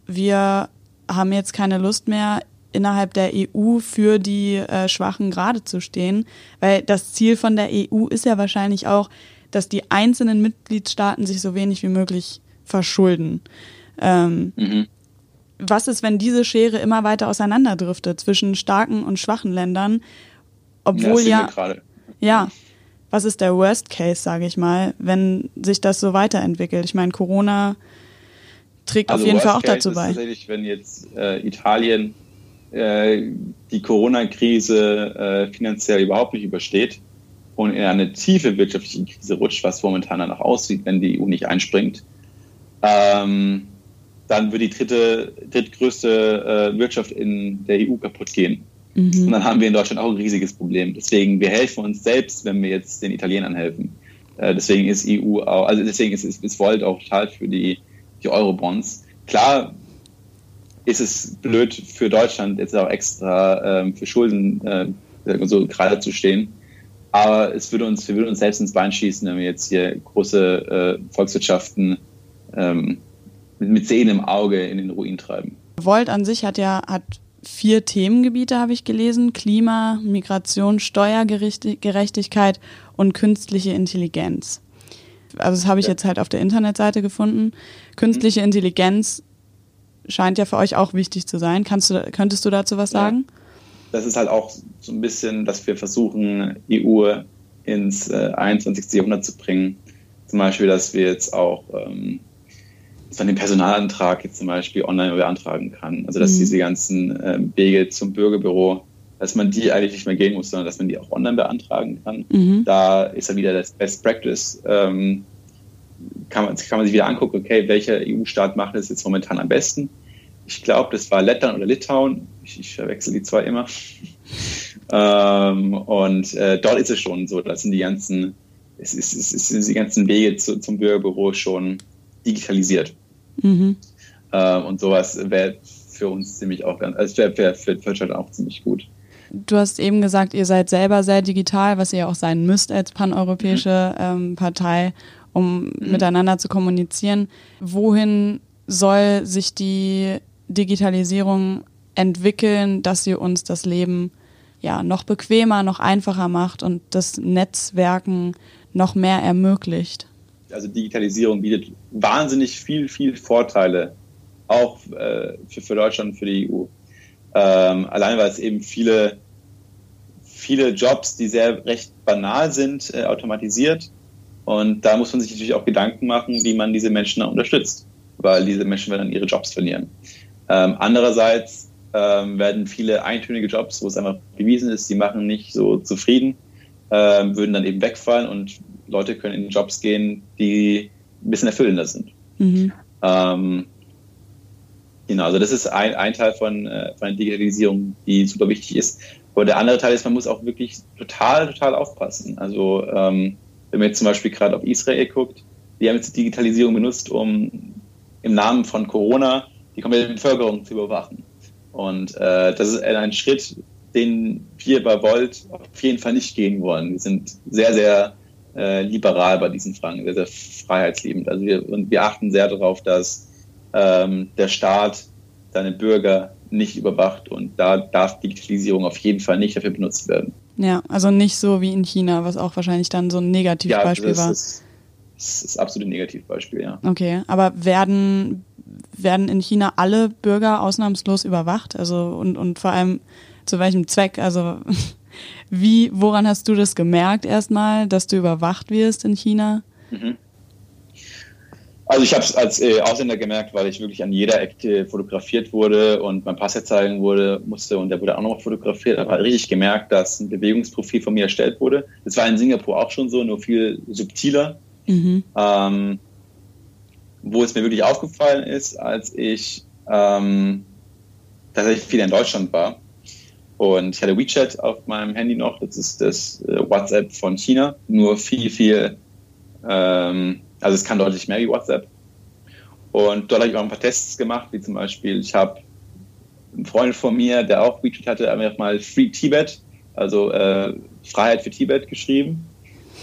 wir haben jetzt keine Lust mehr, innerhalb der EU für die äh, Schwachen gerade zu stehen. Weil das Ziel von der EU ist ja wahrscheinlich auch, dass die einzelnen Mitgliedstaaten sich so wenig wie möglich verschulden. Ähm, mhm. Was ist, wenn diese Schere immer weiter auseinanderdriftet zwischen starken und schwachen Ländern? Obwohl ja, ja, ja, was ist der Worst Case, sage ich mal, wenn sich das so weiterentwickelt? Ich meine, Corona trägt also auf jeden Fall auch Case dazu bei. Tatsächlich, wenn jetzt äh, Italien äh, die Corona-Krise äh, finanziell überhaupt nicht übersteht und in eine tiefe wirtschaftliche Krise rutscht, was momentan danach aussieht, wenn die EU nicht einspringt, ähm, dann wird die dritte, drittgrößte äh, Wirtschaft in der EU kaputt gehen. Mhm. Und dann haben wir in Deutschland auch ein riesiges Problem. Deswegen, wir helfen uns selbst, wenn wir jetzt den Italienern helfen. Äh, deswegen ist EU auch, also deswegen ist, ist, ist Volt auch total für die, die Eurobonds. Klar ist es blöd für Deutschland, jetzt auch extra ähm, für Schulden äh, so gerade zu stehen. Aber es würde uns, wir würden uns selbst ins Bein schießen, wenn wir jetzt hier große äh, Volkswirtschaften ähm, mit Zähnen im Auge in den Ruin treiben. Volt an sich hat ja hat vier Themengebiete, habe ich gelesen. Klima, Migration, Steuergerechtigkeit und künstliche Intelligenz. Also das habe ich ja. jetzt halt auf der Internetseite gefunden. Künstliche mhm. Intelligenz scheint ja für euch auch wichtig zu sein. Kannst du, könntest du dazu was sagen? Ja. Das ist halt auch so ein bisschen, dass wir versuchen, EU ins äh, 21. Jahrhundert zu bringen. Zum Beispiel, dass wir jetzt auch ähm, dass man den Personalantrag jetzt zum Beispiel online beantragen kann. Also dass mhm. diese ganzen äh, Wege zum Bürgerbüro, dass man die eigentlich nicht mehr gehen muss, sondern dass man die auch online beantragen kann. Mhm. Da ist dann wieder das Best Practice. Ähm, kann, man, kann man sich wieder angucken, okay, welcher EU-Staat macht das jetzt momentan am besten? Ich glaube, das war Lettland oder Litauen. Ich, ich verwechsel die zwei immer. ähm, und äh, dort ist es schon so, das sind die ganzen, es ist, es ist die ganzen Wege zu, zum Bürgerbüro schon digitalisiert. Mhm. Äh, und sowas wäre für uns ziemlich auch ganz, also wäre für Deutschland auch ziemlich gut. Du hast eben gesagt, ihr seid selber sehr digital, was ihr auch sein müsst als paneuropäische mhm. ähm, Partei, um mhm. miteinander zu kommunizieren. Wohin soll sich die Digitalisierung entwickeln, dass sie uns das Leben ja noch bequemer, noch einfacher macht und das Netzwerken noch mehr ermöglicht? also Digitalisierung bietet wahnsinnig viel, viel Vorteile, auch äh, für, für Deutschland und für die EU. Ähm, allein weil es eben viele, viele Jobs, die sehr recht banal sind, äh, automatisiert. Und da muss man sich natürlich auch Gedanken machen, wie man diese Menschen unterstützt, weil diese Menschen werden dann ihre Jobs verlieren. Ähm, andererseits ähm, werden viele eintönige Jobs, wo es einfach bewiesen ist, die machen nicht so zufrieden, ähm, würden dann eben wegfallen und Leute können in Jobs gehen, die ein bisschen erfüllender sind. Mhm. Ähm, genau, also das ist ein, ein Teil von, äh, von der Digitalisierung, die super wichtig ist. Aber der andere Teil ist, man muss auch wirklich total, total aufpassen. Also ähm, wenn man jetzt zum Beispiel gerade auf Israel guckt, die haben jetzt die Digitalisierung benutzt, um im Namen von Corona die komplette Bevölkerung zu überwachen. Und äh, das ist ein Schritt, den wir bei Volt auf jeden Fall nicht gehen wollen. Wir sind sehr, sehr äh, liberal bei diesen Fragen, sehr, sehr freiheitsliebend. Also wir, und wir achten sehr darauf, dass ähm, der Staat seine Bürger nicht überwacht und da darf Digitalisierung auf jeden Fall nicht dafür benutzt werden. Ja, also nicht so wie in China, was auch wahrscheinlich dann so ein Negativbeispiel ja, war. Ist, das ist absolut ein Negativbeispiel, ja. Okay, aber werden, werden in China alle Bürger ausnahmslos überwacht? Also und, und vor allem zu welchem Zweck? Also wie, woran hast du das gemerkt erstmal, dass du überwacht wirst in China? Mhm. Also ich habe es als äh, Ausländer gemerkt, weil ich wirklich an jeder Ecke fotografiert wurde und mein Pass zeigen wurde, musste und der wurde auch noch fotografiert. Aber richtig gemerkt, dass ein Bewegungsprofil von mir erstellt wurde. Das war in Singapur auch schon so, nur viel subtiler. Mhm. Ähm, wo es mir wirklich aufgefallen ist, als ich ähm, tatsächlich viel in Deutschland war. Und ich hatte WeChat auf meinem Handy noch, das ist das äh, WhatsApp von China, nur viel, viel ähm, also es kann deutlich mehr wie WhatsApp. Und dort habe ich auch ein paar Tests gemacht, wie zum Beispiel, ich habe einen Freund von mir, der auch WeChat hatte, einfach mal Free Tibet, also äh, Freiheit für Tibet geschrieben.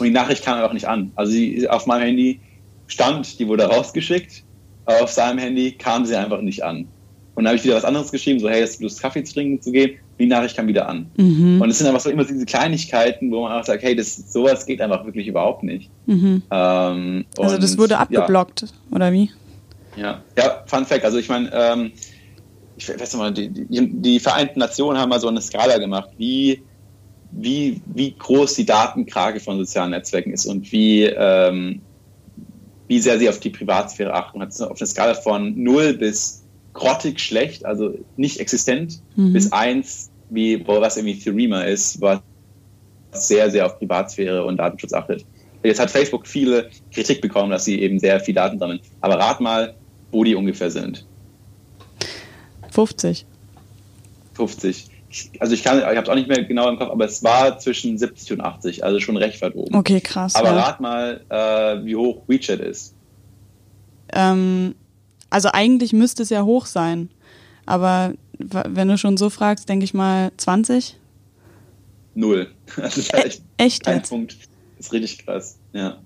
Und die Nachricht kam einfach nicht an. Also sie, auf meinem Handy stand, die wurde rausgeschickt, aber auf seinem Handy kam sie einfach nicht an. Und dann habe ich wieder was anderes geschrieben, so hey, hast du Lust, Kaffee zu trinken zu gehen? die Nachricht kam wieder an. Mhm. Und es sind einfach so immer diese Kleinigkeiten, wo man auch sagt, hey, das, sowas geht einfach wirklich überhaupt nicht. Mhm. Ähm, also das wurde abgeblockt, ja. oder wie? Ja, ja, Fun Fact. Also ich meine, ähm, ich weiß mal, die, die, die, Vereinten Nationen haben mal so eine Skala gemacht, wie, wie, wie groß die Datenkrake von sozialen Netzwerken ist und wie, ähm, wie sehr sie auf die Privatsphäre achten. Hat auf eine Skala von 0 bis grottig schlecht, also nicht existent, mhm. bis 1 wie was irgendwie Thurima ist, was sehr, sehr auf Privatsphäre und Datenschutz achtet. Jetzt hat Facebook viele Kritik bekommen, dass sie eben sehr viel Daten sammeln. Aber rat mal, wo die ungefähr sind. 50. 50. Also ich kann, ich habe es auch nicht mehr genau im Kopf, aber es war zwischen 70 und 80, also schon recht weit oben. Okay, krass. Aber ja. rat mal, äh, wie hoch WeChat ist. Ähm, also eigentlich müsste es ja hoch sein. Aber wenn du schon so fragst, denke ich mal 20? Null. Also e echt ein jetzt? Punkt. Das ist richtig krass, ja.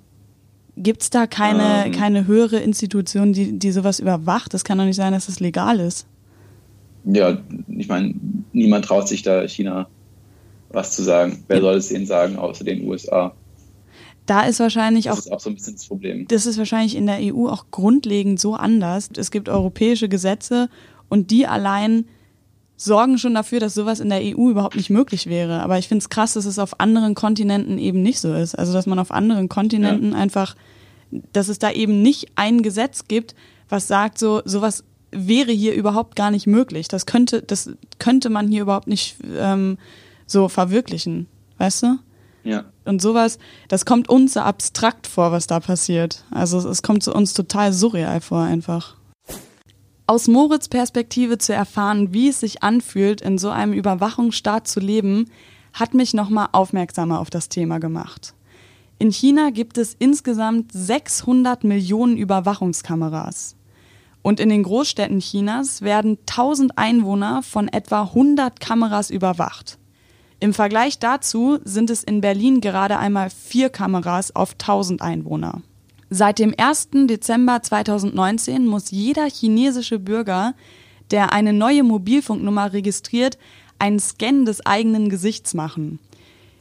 Gibt es da keine, ähm, keine höhere Institution, die, die sowas überwacht? Das kann doch nicht sein, dass das legal ist. Ja, ich meine, niemand traut sich da China was zu sagen. Wer ja. soll es ihnen sagen, außer den USA? Da ist wahrscheinlich das auch. Das ist auch so ein bisschen das Problem. Das ist wahrscheinlich in der EU auch grundlegend so anders. Es gibt europäische Gesetze und die allein sorgen schon dafür, dass sowas in der EU überhaupt nicht möglich wäre. Aber ich finde es krass, dass es auf anderen Kontinenten eben nicht so ist. Also dass man auf anderen Kontinenten ja. einfach, dass es da eben nicht ein Gesetz gibt, was sagt, so sowas wäre hier überhaupt gar nicht möglich. Das könnte, das könnte man hier überhaupt nicht ähm, so verwirklichen, weißt du? Ja. Und sowas, das kommt uns so abstrakt vor, was da passiert. Also es kommt uns total surreal vor einfach. Aus Moritz Perspektive zu erfahren, wie es sich anfühlt, in so einem Überwachungsstaat zu leben, hat mich nochmal aufmerksamer auf das Thema gemacht. In China gibt es insgesamt 600 Millionen Überwachungskameras. Und in den Großstädten Chinas werden 1000 Einwohner von etwa 100 Kameras überwacht. Im Vergleich dazu sind es in Berlin gerade einmal vier Kameras auf 1000 Einwohner. Seit dem 1. Dezember 2019 muss jeder chinesische Bürger, der eine neue Mobilfunknummer registriert, einen Scan des eigenen Gesichts machen.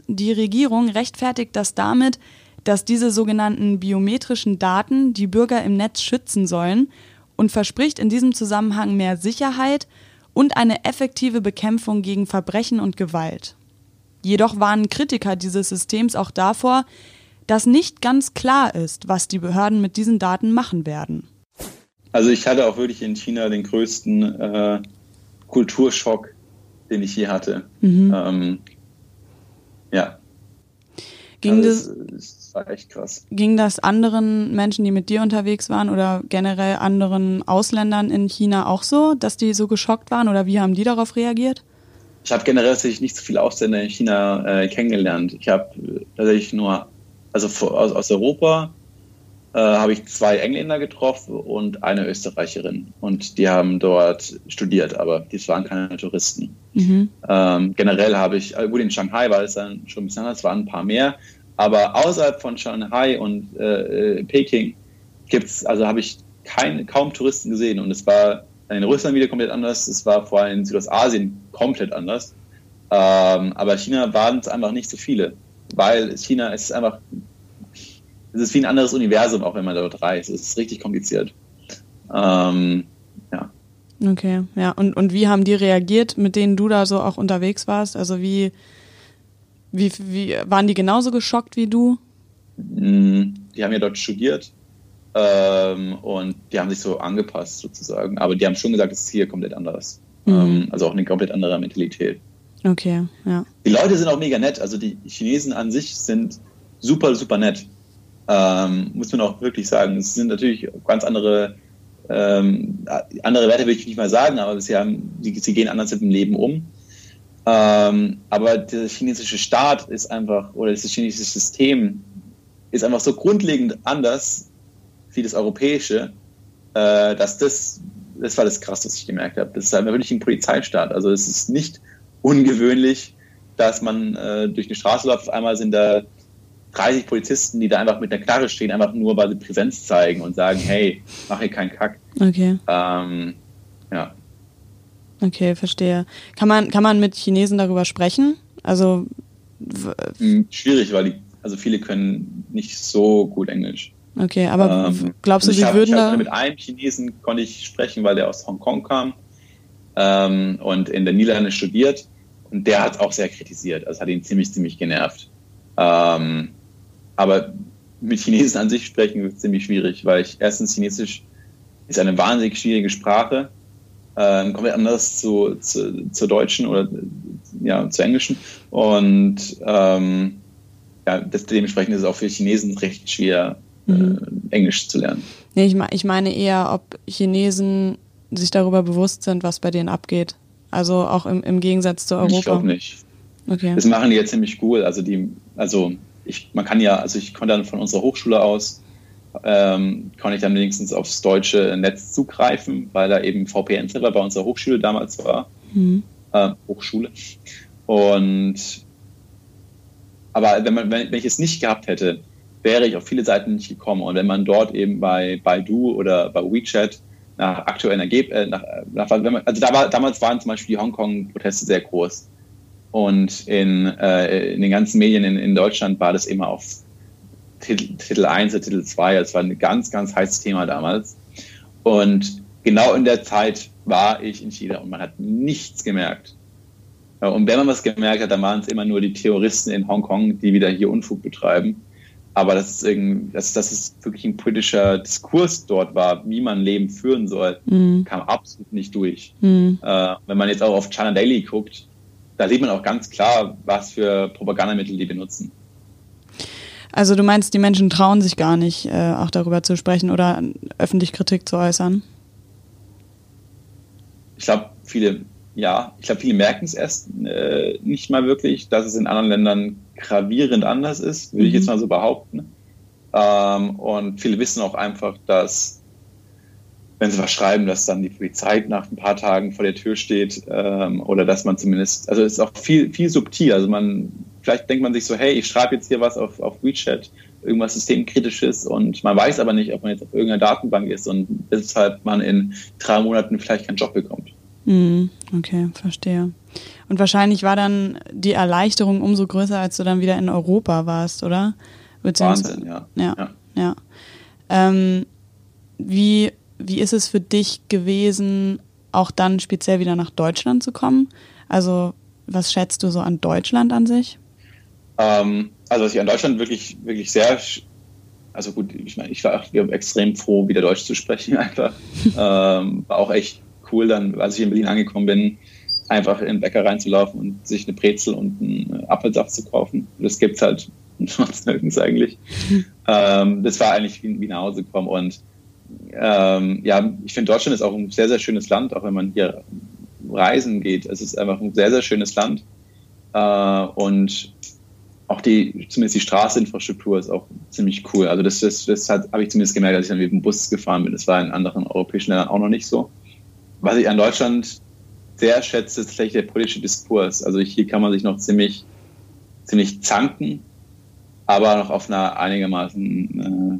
Die Regierung rechtfertigt das damit, dass diese sogenannten biometrischen Daten die Bürger im Netz schützen sollen und verspricht in diesem Zusammenhang mehr Sicherheit und eine effektive Bekämpfung gegen Verbrechen und Gewalt. Jedoch warnen Kritiker dieses Systems auch davor, dass nicht ganz klar ist, was die Behörden mit diesen Daten machen werden. Also ich hatte auch wirklich in China den größten äh, Kulturschock, den ich je hatte. Mhm. Ähm, ja. Ging also das, das war echt krass. Ging das anderen Menschen, die mit dir unterwegs waren oder generell anderen Ausländern in China auch so, dass die so geschockt waren oder wie haben die darauf reagiert? Ich habe generell tatsächlich nicht so viele Ausländer in China äh, kennengelernt. Ich habe tatsächlich nur, also aus, aus Europa äh, habe ich zwei Engländer getroffen und eine Österreicherin. Und die haben dort studiert, aber die waren keine Touristen. Mhm. Ähm, generell habe ich, äh, gut, in Shanghai war es dann schon ein bisschen anders, waren ein paar mehr. Aber außerhalb von Shanghai und äh, äh Peking gibt's, also habe ich kein, kaum Touristen gesehen. Und es war in Russland wieder komplett anders. Es war vor allem in Südostasien komplett anders. Ähm, aber China waren es einfach nicht so viele, weil China ist einfach es ist wie ein anderes Universum, auch wenn man dort reist. Es ist richtig kompliziert. Ähm, ja. Okay, ja. Und, und wie haben die reagiert, mit denen du da so auch unterwegs warst? Also wie, wie, wie waren die genauso geschockt wie du? Mm, die haben ja dort studiert ähm, und die haben sich so angepasst sozusagen. Aber die haben schon gesagt, es ist hier komplett anders. Mhm. Ähm, also auch eine komplett andere Mentalität. Okay, ja. Die Leute sind auch mega nett. Also die Chinesen an sich sind super, super nett. Ähm, muss man auch wirklich sagen. Es sind natürlich ganz andere, ähm, andere Werte will ich nicht mal sagen, aber sie, haben, sie, sie gehen anders mit dem Leben um. Ähm, aber der chinesische Staat ist einfach, oder das chinesische System ist einfach so grundlegend anders wie das europäische, äh, dass das, das war das krass, was ich gemerkt habe. Das ist einfach wirklich ein Polizeistaat. Also es ist nicht ungewöhnlich, dass man äh, durch eine Straße läuft, auf einmal sind da 30 Polizisten, die da einfach mit der Knarre stehen, einfach nur, weil sie Präsenz zeigen und sagen, hey, mach hier keinen Kack. Okay. Ähm, ja. Okay, verstehe. Kann man, kann man mit Chinesen darüber sprechen? Also hm, schwierig, weil die, also viele können nicht so gut Englisch. Okay, aber ähm, glaubst du, also sie hab, würden da... Mit einem Chinesen konnte ich sprechen, weil der aus Hongkong kam ähm, und in der Niederlande studiert und der hat es auch sehr kritisiert. Also hat ihn ziemlich, ziemlich genervt. Ähm, aber mit Chinesen an sich sprechen wird ziemlich schwierig, weil ich erstens Chinesisch ist eine wahnsinnig schwierige Sprache, äh, komplett anders zu, zu, zur Deutschen oder ja, zu Englischen. Und ähm, ja, das, dementsprechend ist es auch für Chinesen recht schwer, mhm. äh, Englisch zu lernen. Nee, ich, ich meine eher, ob Chinesen sich darüber bewusst sind, was bei denen abgeht. Also auch im, im Gegensatz zu Europa. Ich glaube nicht. Okay. Das machen die jetzt ziemlich cool. Also die, also ich, man kann ja, also ich konnte dann von unserer Hochschule aus, ähm, konnte ich dann wenigstens aufs deutsche Netz zugreifen, weil da eben VPN-Server bei unserer Hochschule damals war. Mhm. Äh, Hochschule. Und aber wenn, man, wenn, wenn ich es nicht gehabt hätte, wäre ich auf viele Seiten nicht gekommen. Und wenn man dort eben bei Baidu oder bei WeChat nach aktuellen Ergebnissen, äh, nach, nach, also da war, damals waren zum Beispiel die Hongkong-Proteste sehr groß. Und in, äh, in den ganzen Medien in, in Deutschland war das immer auf Titel, Titel 1 oder Titel 2. Das war ein ganz, ganz heißes Thema damals. Und genau in der Zeit war ich in China und man hat nichts gemerkt. Und wenn man was gemerkt hat, dann waren es immer nur die Terroristen in Hongkong, die wieder hier Unfug betreiben. Aber dass es, irgendwie, dass, dass es wirklich ein politischer Diskurs dort war, wie man Leben führen soll, mhm. kam absolut nicht durch. Mhm. Äh, wenn man jetzt auch auf China Daily guckt, da sieht man auch ganz klar, was für Propagandamittel die benutzen. Also du meinst, die Menschen trauen sich gar nicht, äh, auch darüber zu sprechen oder öffentlich Kritik zu äußern? Ich glaube, viele, ja, ich glaube, viele merken es erst äh, nicht mal wirklich, dass es in anderen Ländern gravierend anders ist, würde mhm. ich jetzt mal so behaupten. Ähm, und viele wissen auch einfach, dass wenn sie was schreiben, dass dann die Polizei nach ein paar Tagen vor der Tür steht ähm, oder dass man zumindest, also es ist auch viel, viel subtil. Also man, vielleicht denkt man sich so, hey, ich schreibe jetzt hier was auf, auf WeChat, irgendwas Systemkritisches und man weiß aber nicht, ob man jetzt auf irgendeiner Datenbank ist und deshalb man in drei Monaten vielleicht keinen Job bekommt. Mhm. Okay, verstehe. Und wahrscheinlich war dann die Erleichterung umso größer, als du dann wieder in Europa warst, oder? Wahnsinn, ja. Ja, ja. ja. Ähm, wie wie ist es für dich gewesen, auch dann speziell wieder nach Deutschland zu kommen? Also was schätzt du so an Deutschland an sich? Ähm, Also was ich an Deutschland wirklich, wirklich sehr, also gut, ich meine, ich war auch extrem froh, wieder Deutsch zu sprechen einfach. ähm, war auch echt cool dann, als ich in Berlin angekommen bin, einfach in den Bäcker reinzulaufen und sich eine Brezel und einen Apfelsaft zu kaufen. Das gibt's halt sonst nirgends eigentlich. ähm, das war eigentlich wie, wie nach Hause gekommen und ähm, ja, ich finde Deutschland ist auch ein sehr, sehr schönes Land, auch wenn man hier reisen geht. Es ist einfach ein sehr, sehr schönes Land. Äh, und auch die, zumindest die Straßeninfrastruktur ist auch ziemlich cool. Also das, das, das habe ich zumindest gemerkt, als ich dann mit dem Bus gefahren bin. Das war in anderen europäischen Ländern auch noch nicht so. Was ich an Deutschland sehr schätze, ist vielleicht der politische Diskurs. Also hier kann man sich noch ziemlich, ziemlich zanken, aber noch auf einer einigermaßen äh,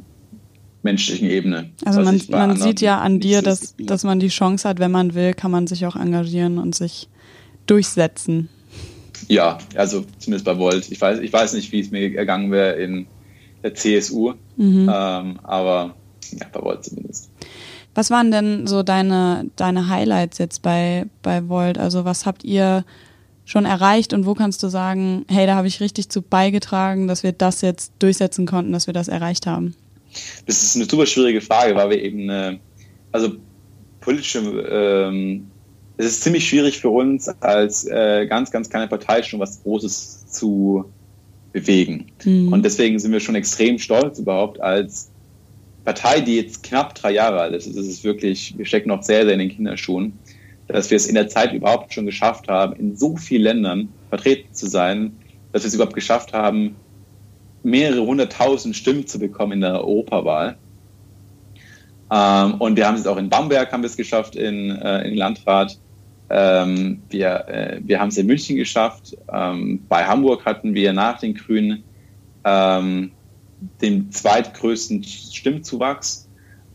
menschlichen Ebene. Also man, man sieht ja an dir, dass, dass man die Chance hat, wenn man will, kann man sich auch engagieren und sich durchsetzen. Ja, also zumindest bei Volt. Ich weiß, ich weiß nicht, wie es mir ergangen wäre in der CSU, mhm. ähm, aber ja, bei Volt zumindest. Was waren denn so deine, deine Highlights jetzt bei, bei Volt? Also was habt ihr schon erreicht und wo kannst du sagen, hey, da habe ich richtig zu beigetragen, dass wir das jetzt durchsetzen konnten, dass wir das erreicht haben? Das ist eine super schwierige Frage, weil wir eben, äh, also politische, ähm, es ist ziemlich schwierig für uns als äh, ganz, ganz kleine Partei schon was Großes zu bewegen. Mhm. Und deswegen sind wir schon extrem stolz überhaupt als Partei, die jetzt knapp drei Jahre alt ist. Es ist wirklich, wir stecken noch sehr, sehr in den Kinderschuhen, dass wir es in der Zeit überhaupt schon geschafft haben, in so vielen Ländern vertreten zu sein, dass wir es überhaupt geschafft haben, mehrere hunderttausend Stimmen zu bekommen in der Europawahl. Ähm, und wir haben es auch in Bamberg haben wir es geschafft, in, äh, in Landrat. Ähm, wir, äh, wir haben es in München geschafft. Ähm, bei Hamburg hatten wir nach den Grünen ähm, den zweitgrößten Stimmzuwachs.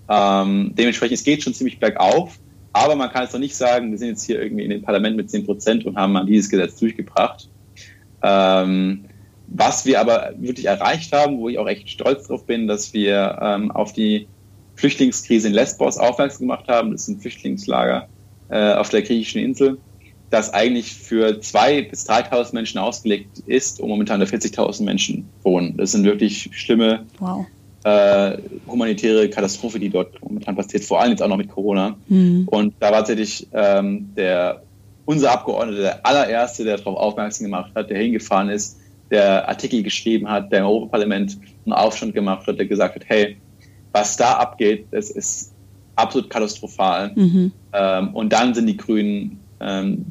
Ähm, dementsprechend, es geht schon ziemlich bergauf. Aber man kann es doch nicht sagen, wir sind jetzt hier irgendwie in dem Parlament mit 10 Prozent und haben mal dieses Gesetz durchgebracht. Ähm, was wir aber wirklich erreicht haben, wo ich auch echt stolz drauf bin, dass wir ähm, auf die Flüchtlingskrise in Lesbos aufmerksam gemacht haben. Das ist ein Flüchtlingslager äh, auf der griechischen Insel, das eigentlich für 2.000 bis 3.000 Menschen ausgelegt ist und momentan da 40.000 Menschen wohnen. Das sind wirklich schlimme wow. äh, humanitäre Katastrophe, die dort momentan passiert, vor allem jetzt auch noch mit Corona. Mhm. Und da war tatsächlich ähm, der, unser Abgeordneter der allererste, der darauf aufmerksam gemacht hat, der hingefahren ist, der Artikel geschrieben hat, der im Europaparlament einen Aufstand gemacht hat, der gesagt hat, hey, was da abgeht, das ist absolut katastrophal. Mhm. Ähm, und dann sind die Grünen ähm,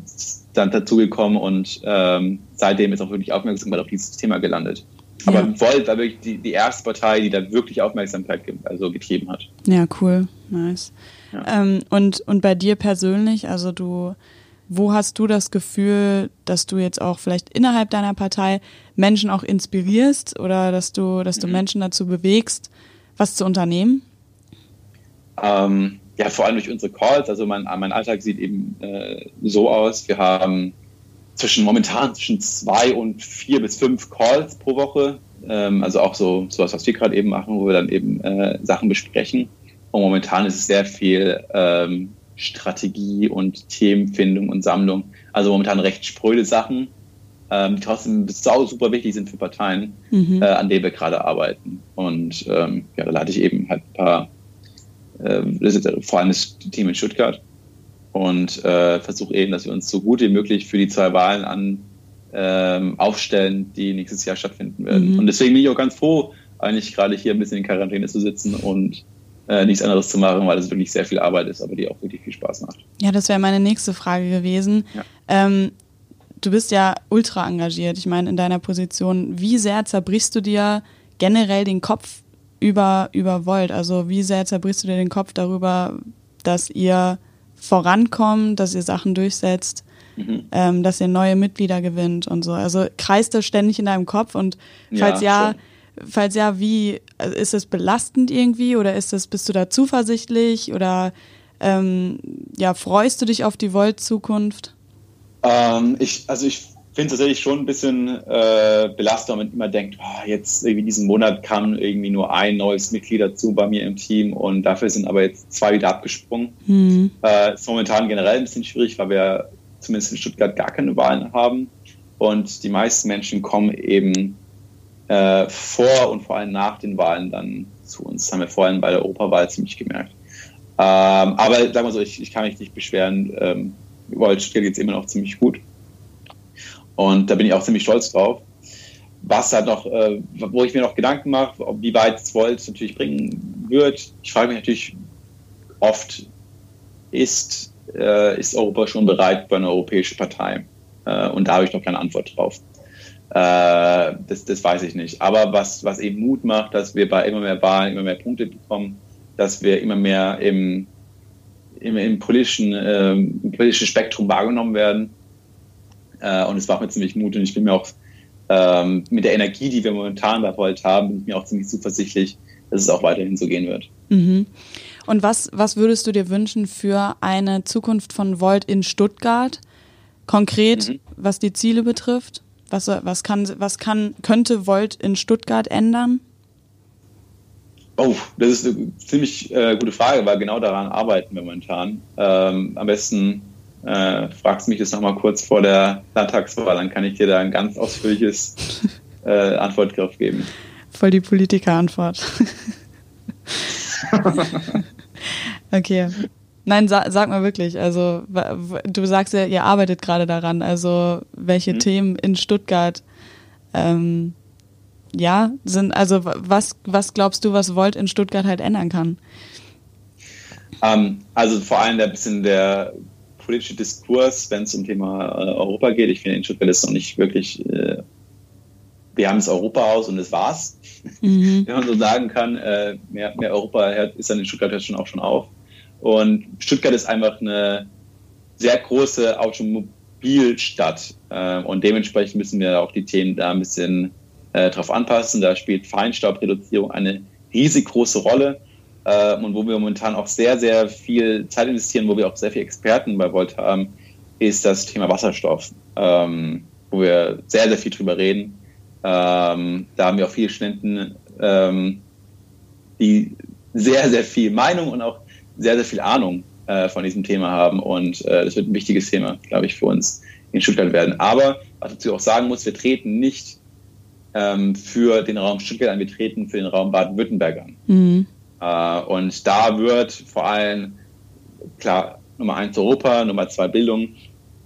dann dazugekommen und ähm, seitdem ist auch wirklich Aufmerksamkeit auf dieses Thema gelandet. Aber ja. Volt war wirklich die, die erste Partei, die da wirklich Aufmerksamkeit ge also getrieben hat. Ja, cool, nice. Ja. Ähm, und, und bei dir persönlich, also du wo hast du das Gefühl, dass du jetzt auch vielleicht innerhalb deiner Partei Menschen auch inspirierst oder dass du, dass du mhm. Menschen dazu bewegst, was zu unternehmen? Ähm, ja, vor allem durch unsere Calls. Also mein, mein Alltag sieht eben äh, so aus. Wir haben zwischen momentan zwischen zwei und vier bis fünf Calls pro Woche. Ähm, also auch so sowas, was wir gerade eben machen, wo wir dann eben äh, Sachen besprechen. Und momentan ist es sehr viel ähm, Strategie und Themenfindung und Sammlung. Also momentan recht spröde Sachen, ähm, die trotzdem sau super wichtig sind für Parteien, mhm. äh, an denen wir gerade arbeiten. Und ähm, ja, da lade ich eben halt ein paar, vor allem das Team in Stuttgart und äh, versuche eben, dass wir uns so gut wie möglich für die zwei Wahlen an ähm, aufstellen, die nächstes Jahr stattfinden werden. Mhm. Und deswegen bin ich auch ganz froh, eigentlich gerade hier ein bisschen in Quarantäne zu sitzen und äh, nichts anderes zu machen, weil es wirklich sehr viel Arbeit ist, aber die auch wirklich viel Spaß macht. Ja, das wäre meine nächste Frage gewesen. Ja. Ähm, du bist ja ultra engagiert. Ich meine, in deiner Position, wie sehr zerbrichst du dir generell den Kopf über, über Volt? Also wie sehr zerbrichst du dir den Kopf darüber, dass ihr vorankommt, dass ihr Sachen durchsetzt, mhm. ähm, dass ihr neue Mitglieder gewinnt und so. Also kreist das ständig in deinem Kopf und falls ja, ja Falls ja, wie also ist es belastend irgendwie oder ist es, bist du da zuversichtlich oder ähm, ja, freust du dich auf die Volt-Zukunft? Ähm, ich, also ich finde es tatsächlich schon ein bisschen äh, belastend, wenn man immer denkt, oh, jetzt irgendwie diesen Monat kam irgendwie nur ein neues Mitglied dazu bei mir im Team und dafür sind aber jetzt zwei wieder abgesprungen. Mhm. Äh, ist momentan generell ein bisschen schwierig, weil wir zumindest in Stuttgart gar keine Wahlen haben und die meisten Menschen kommen eben äh, vor und vor allem nach den Wahlen dann zu uns. Das haben wir vorhin bei der Europawahl ziemlich gemerkt. Ähm, aber sagen wir so, ich, ich kann mich nicht beschweren. Ähm, Volt Stuttgart geht es immer noch ziemlich gut. Und da bin ich auch ziemlich stolz drauf. Was halt noch, äh, wo ich mir noch Gedanken mache, wie weit es Volt natürlich bringen wird. Ich frage mich natürlich oft, ist, äh, ist Europa schon bereit für eine europäische Partei? Äh, und da habe ich noch keine Antwort drauf. Äh, das, das weiß ich nicht. Aber was, was eben Mut macht, dass wir bei immer mehr Wahlen immer mehr Punkte bekommen, dass wir immer mehr im, im, im politischen, im politischen Spektrum wahrgenommen werden. Äh, und es macht mir ziemlich Mut und ich bin mir auch ähm, mit der Energie, die wir momentan bei Volt haben, bin ich mir auch ziemlich zuversichtlich, dass es auch weiterhin so gehen wird. Mhm. Und was, was würdest du dir wünschen für eine Zukunft von Volt in Stuttgart? Konkret, mhm. was die Ziele betrifft? Was, was, kann, was kann, könnte Volt in Stuttgart ändern? Oh, das ist eine ziemlich äh, gute Frage, weil genau daran arbeiten wir momentan. Ähm, am besten äh, fragst du mich das nochmal kurz vor der Landtagswahl, dann kann ich dir da ein ganz ausführliches äh, Antwortgriff geben. Voll die Politiker-Antwort. okay. Nein, sa sag mal wirklich. Also du sagst ja, ihr arbeitet gerade daran. Also welche mhm. Themen in Stuttgart ähm, ja sind. Also was was glaubst du, was Volt in Stuttgart halt ändern kann? Ähm, also vor allem der bisschen der politische Diskurs, wenn es um Thema äh, Europa geht. Ich finde in Stuttgart ist noch nicht wirklich. Äh, wir haben das Europahaus und das war's. Mhm. wenn man so sagen kann, äh, mehr, mehr Europa ist dann in Stuttgart schon auch schon auf. Und Stuttgart ist einfach eine sehr große Automobilstadt. Äh, und dementsprechend müssen wir auch die Themen da ein bisschen äh, drauf anpassen. Da spielt Feinstaubreduzierung eine riesig große Rolle. Äh, und wo wir momentan auch sehr, sehr viel Zeit investieren, wo wir auch sehr viele Experten bei Volt haben, ist das Thema Wasserstoff, ähm, wo wir sehr, sehr viel drüber reden. Ähm, da haben wir auch viele Studenten, ähm, die sehr, sehr viel Meinung und auch sehr, sehr viel Ahnung äh, von diesem Thema haben und äh, das wird ein wichtiges Thema, glaube ich, für uns in Stuttgart werden. Aber was dazu auch sagen muss, wir treten nicht ähm, für den Raum Stuttgart an, wir treten für den Raum Baden-Württemberg an. Mhm. Äh, und da wird vor allem, klar, Nummer eins Europa, Nummer zwei Bildung,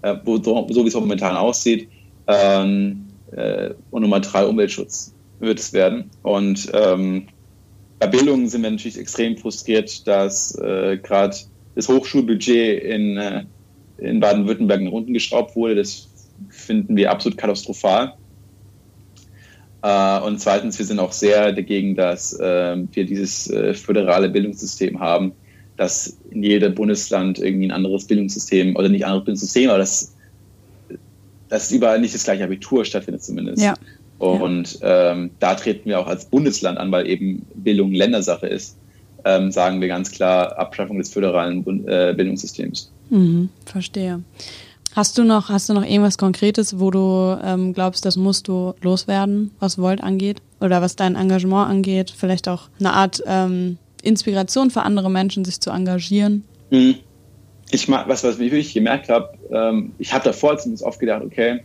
äh, wo, so, so wie es momentan aussieht, ähm, äh, und Nummer drei Umweltschutz wird es werden. Und ähm, bei Bildung sind wir natürlich extrem frustriert, dass äh, gerade das Hochschulbudget in, äh, in Baden-Württemberg nach unten geschraubt wurde. Das finden wir absolut katastrophal. Äh, und zweitens, wir sind auch sehr dagegen, dass äh, wir dieses äh, föderale Bildungssystem haben, dass in jedem Bundesland irgendwie ein anderes Bildungssystem oder nicht ein anderes Bildungssystem, aber dass, dass überall nicht das gleiche Abitur stattfindet zumindest. Ja. Und ähm, da treten wir auch als Bundesland an, weil eben Bildung Ländersache ist, ähm, sagen wir ganz klar Abschaffung des föderalen äh, Bildungssystems. Mhm, verstehe. Hast du noch, hast du noch irgendwas Konkretes, wo du ähm, glaubst, das musst du loswerden, was Volt angeht oder was dein Engagement angeht? Vielleicht auch eine Art ähm, Inspiration für andere Menschen, sich zu engagieren? Mhm. Ich was, was ich wirklich gemerkt habe, ähm, ich habe davor zumindest oft gedacht, okay,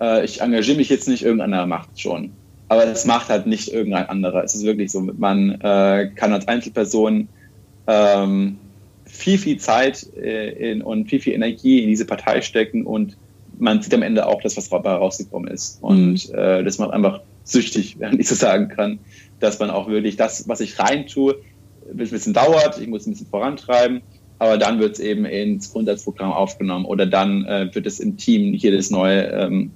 äh, ich engagiere mich jetzt nicht, irgendeiner macht schon. Aber es macht halt nicht irgendein anderer. Es ist wirklich so, man äh, kann als Einzelperson ähm, viel, viel Zeit äh, in, und viel, viel Energie in diese Partei stecken und man sieht am Ende auch das, was dabei rausgekommen ist. Und mhm. äh, das macht einfach süchtig, wenn ich so sagen kann, dass man auch wirklich das, was ich reintue, ein bisschen dauert, ich muss ein bisschen vorantreiben, aber dann wird es eben ins Grundsatzprogramm aufgenommen oder dann äh, wird es im Team jedes neue ähm,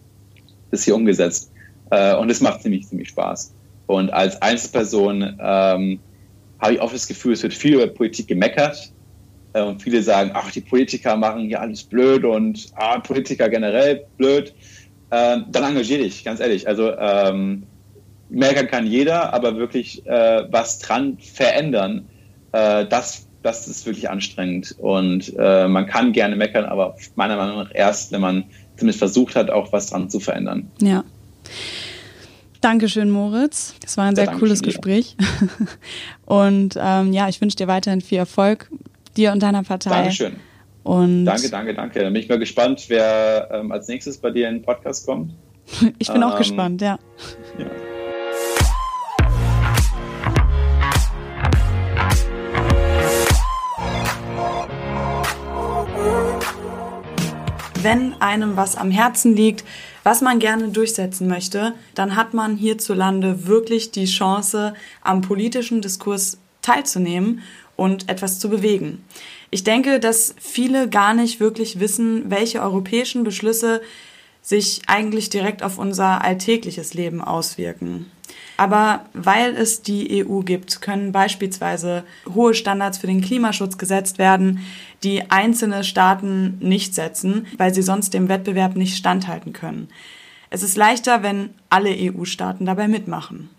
ist hier umgesetzt. Äh, und es macht ziemlich, ziemlich Spaß. Und als Einzelperson ähm, habe ich oft das Gefühl, es wird viel über Politik gemeckert. Äh, und viele sagen, ach, die Politiker machen hier alles blöd und ah, Politiker generell blöd. Äh, dann engagiere dich, ganz ehrlich. Also ähm, meckern kann jeder, aber wirklich äh, was dran verändern, äh, das, das ist wirklich anstrengend. Und äh, man kann gerne meckern, aber meiner Meinung nach erst, wenn man zumindest versucht hat, auch was dran zu verändern. Ja. Dankeschön, Moritz. Das war ein sehr cooles dir. Gespräch. Und ähm, ja, ich wünsche dir weiterhin viel Erfolg, Dir und deiner Partei. Dankeschön. Und danke, danke, danke. Dann bin ich mal gespannt, wer ähm, als nächstes bei dir in den Podcast kommt. ich bin ähm, auch gespannt, ja. ja. wenn einem was am Herzen liegt, was man gerne durchsetzen möchte, dann hat man hierzulande wirklich die Chance, am politischen Diskurs teilzunehmen und etwas zu bewegen. Ich denke, dass viele gar nicht wirklich wissen, welche europäischen Beschlüsse sich eigentlich direkt auf unser alltägliches Leben auswirken. Aber weil es die EU gibt, können beispielsweise hohe Standards für den Klimaschutz gesetzt werden, die einzelne Staaten nicht setzen, weil sie sonst dem Wettbewerb nicht standhalten können. Es ist leichter, wenn alle EU-Staaten dabei mitmachen.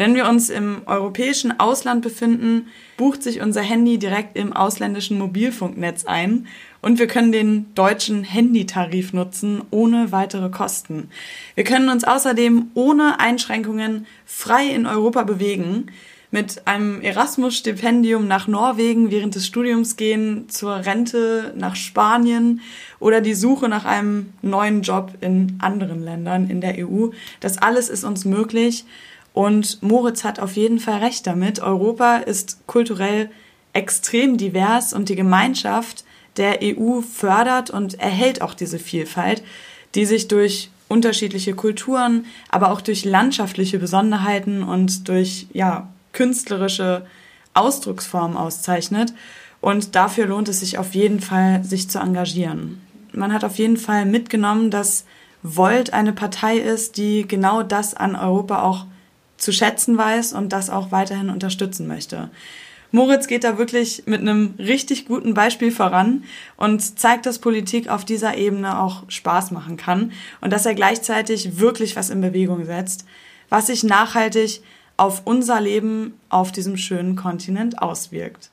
Wenn wir uns im europäischen Ausland befinden, bucht sich unser Handy direkt im ausländischen Mobilfunknetz ein und wir können den deutschen Handytarif nutzen ohne weitere Kosten. Wir können uns außerdem ohne Einschränkungen frei in Europa bewegen, mit einem Erasmus-Stipendium nach Norwegen während des Studiums gehen, zur Rente nach Spanien oder die Suche nach einem neuen Job in anderen Ländern in der EU. Das alles ist uns möglich und Moritz hat auf jeden Fall recht damit. Europa ist kulturell extrem divers und die Gemeinschaft der EU fördert und erhält auch diese Vielfalt, die sich durch unterschiedliche Kulturen, aber auch durch landschaftliche Besonderheiten und durch ja, künstlerische Ausdrucksformen auszeichnet. Und dafür lohnt es sich auf jeden Fall, sich zu engagieren. Man hat auf jeden Fall mitgenommen, dass Volt eine Partei ist, die genau das an Europa auch zu schätzen weiß und das auch weiterhin unterstützen möchte. Moritz geht da wirklich mit einem richtig guten Beispiel voran und zeigt, dass Politik auf dieser Ebene auch Spaß machen kann und dass er gleichzeitig wirklich was in Bewegung setzt, was sich nachhaltig auf unser Leben auf diesem schönen Kontinent auswirkt.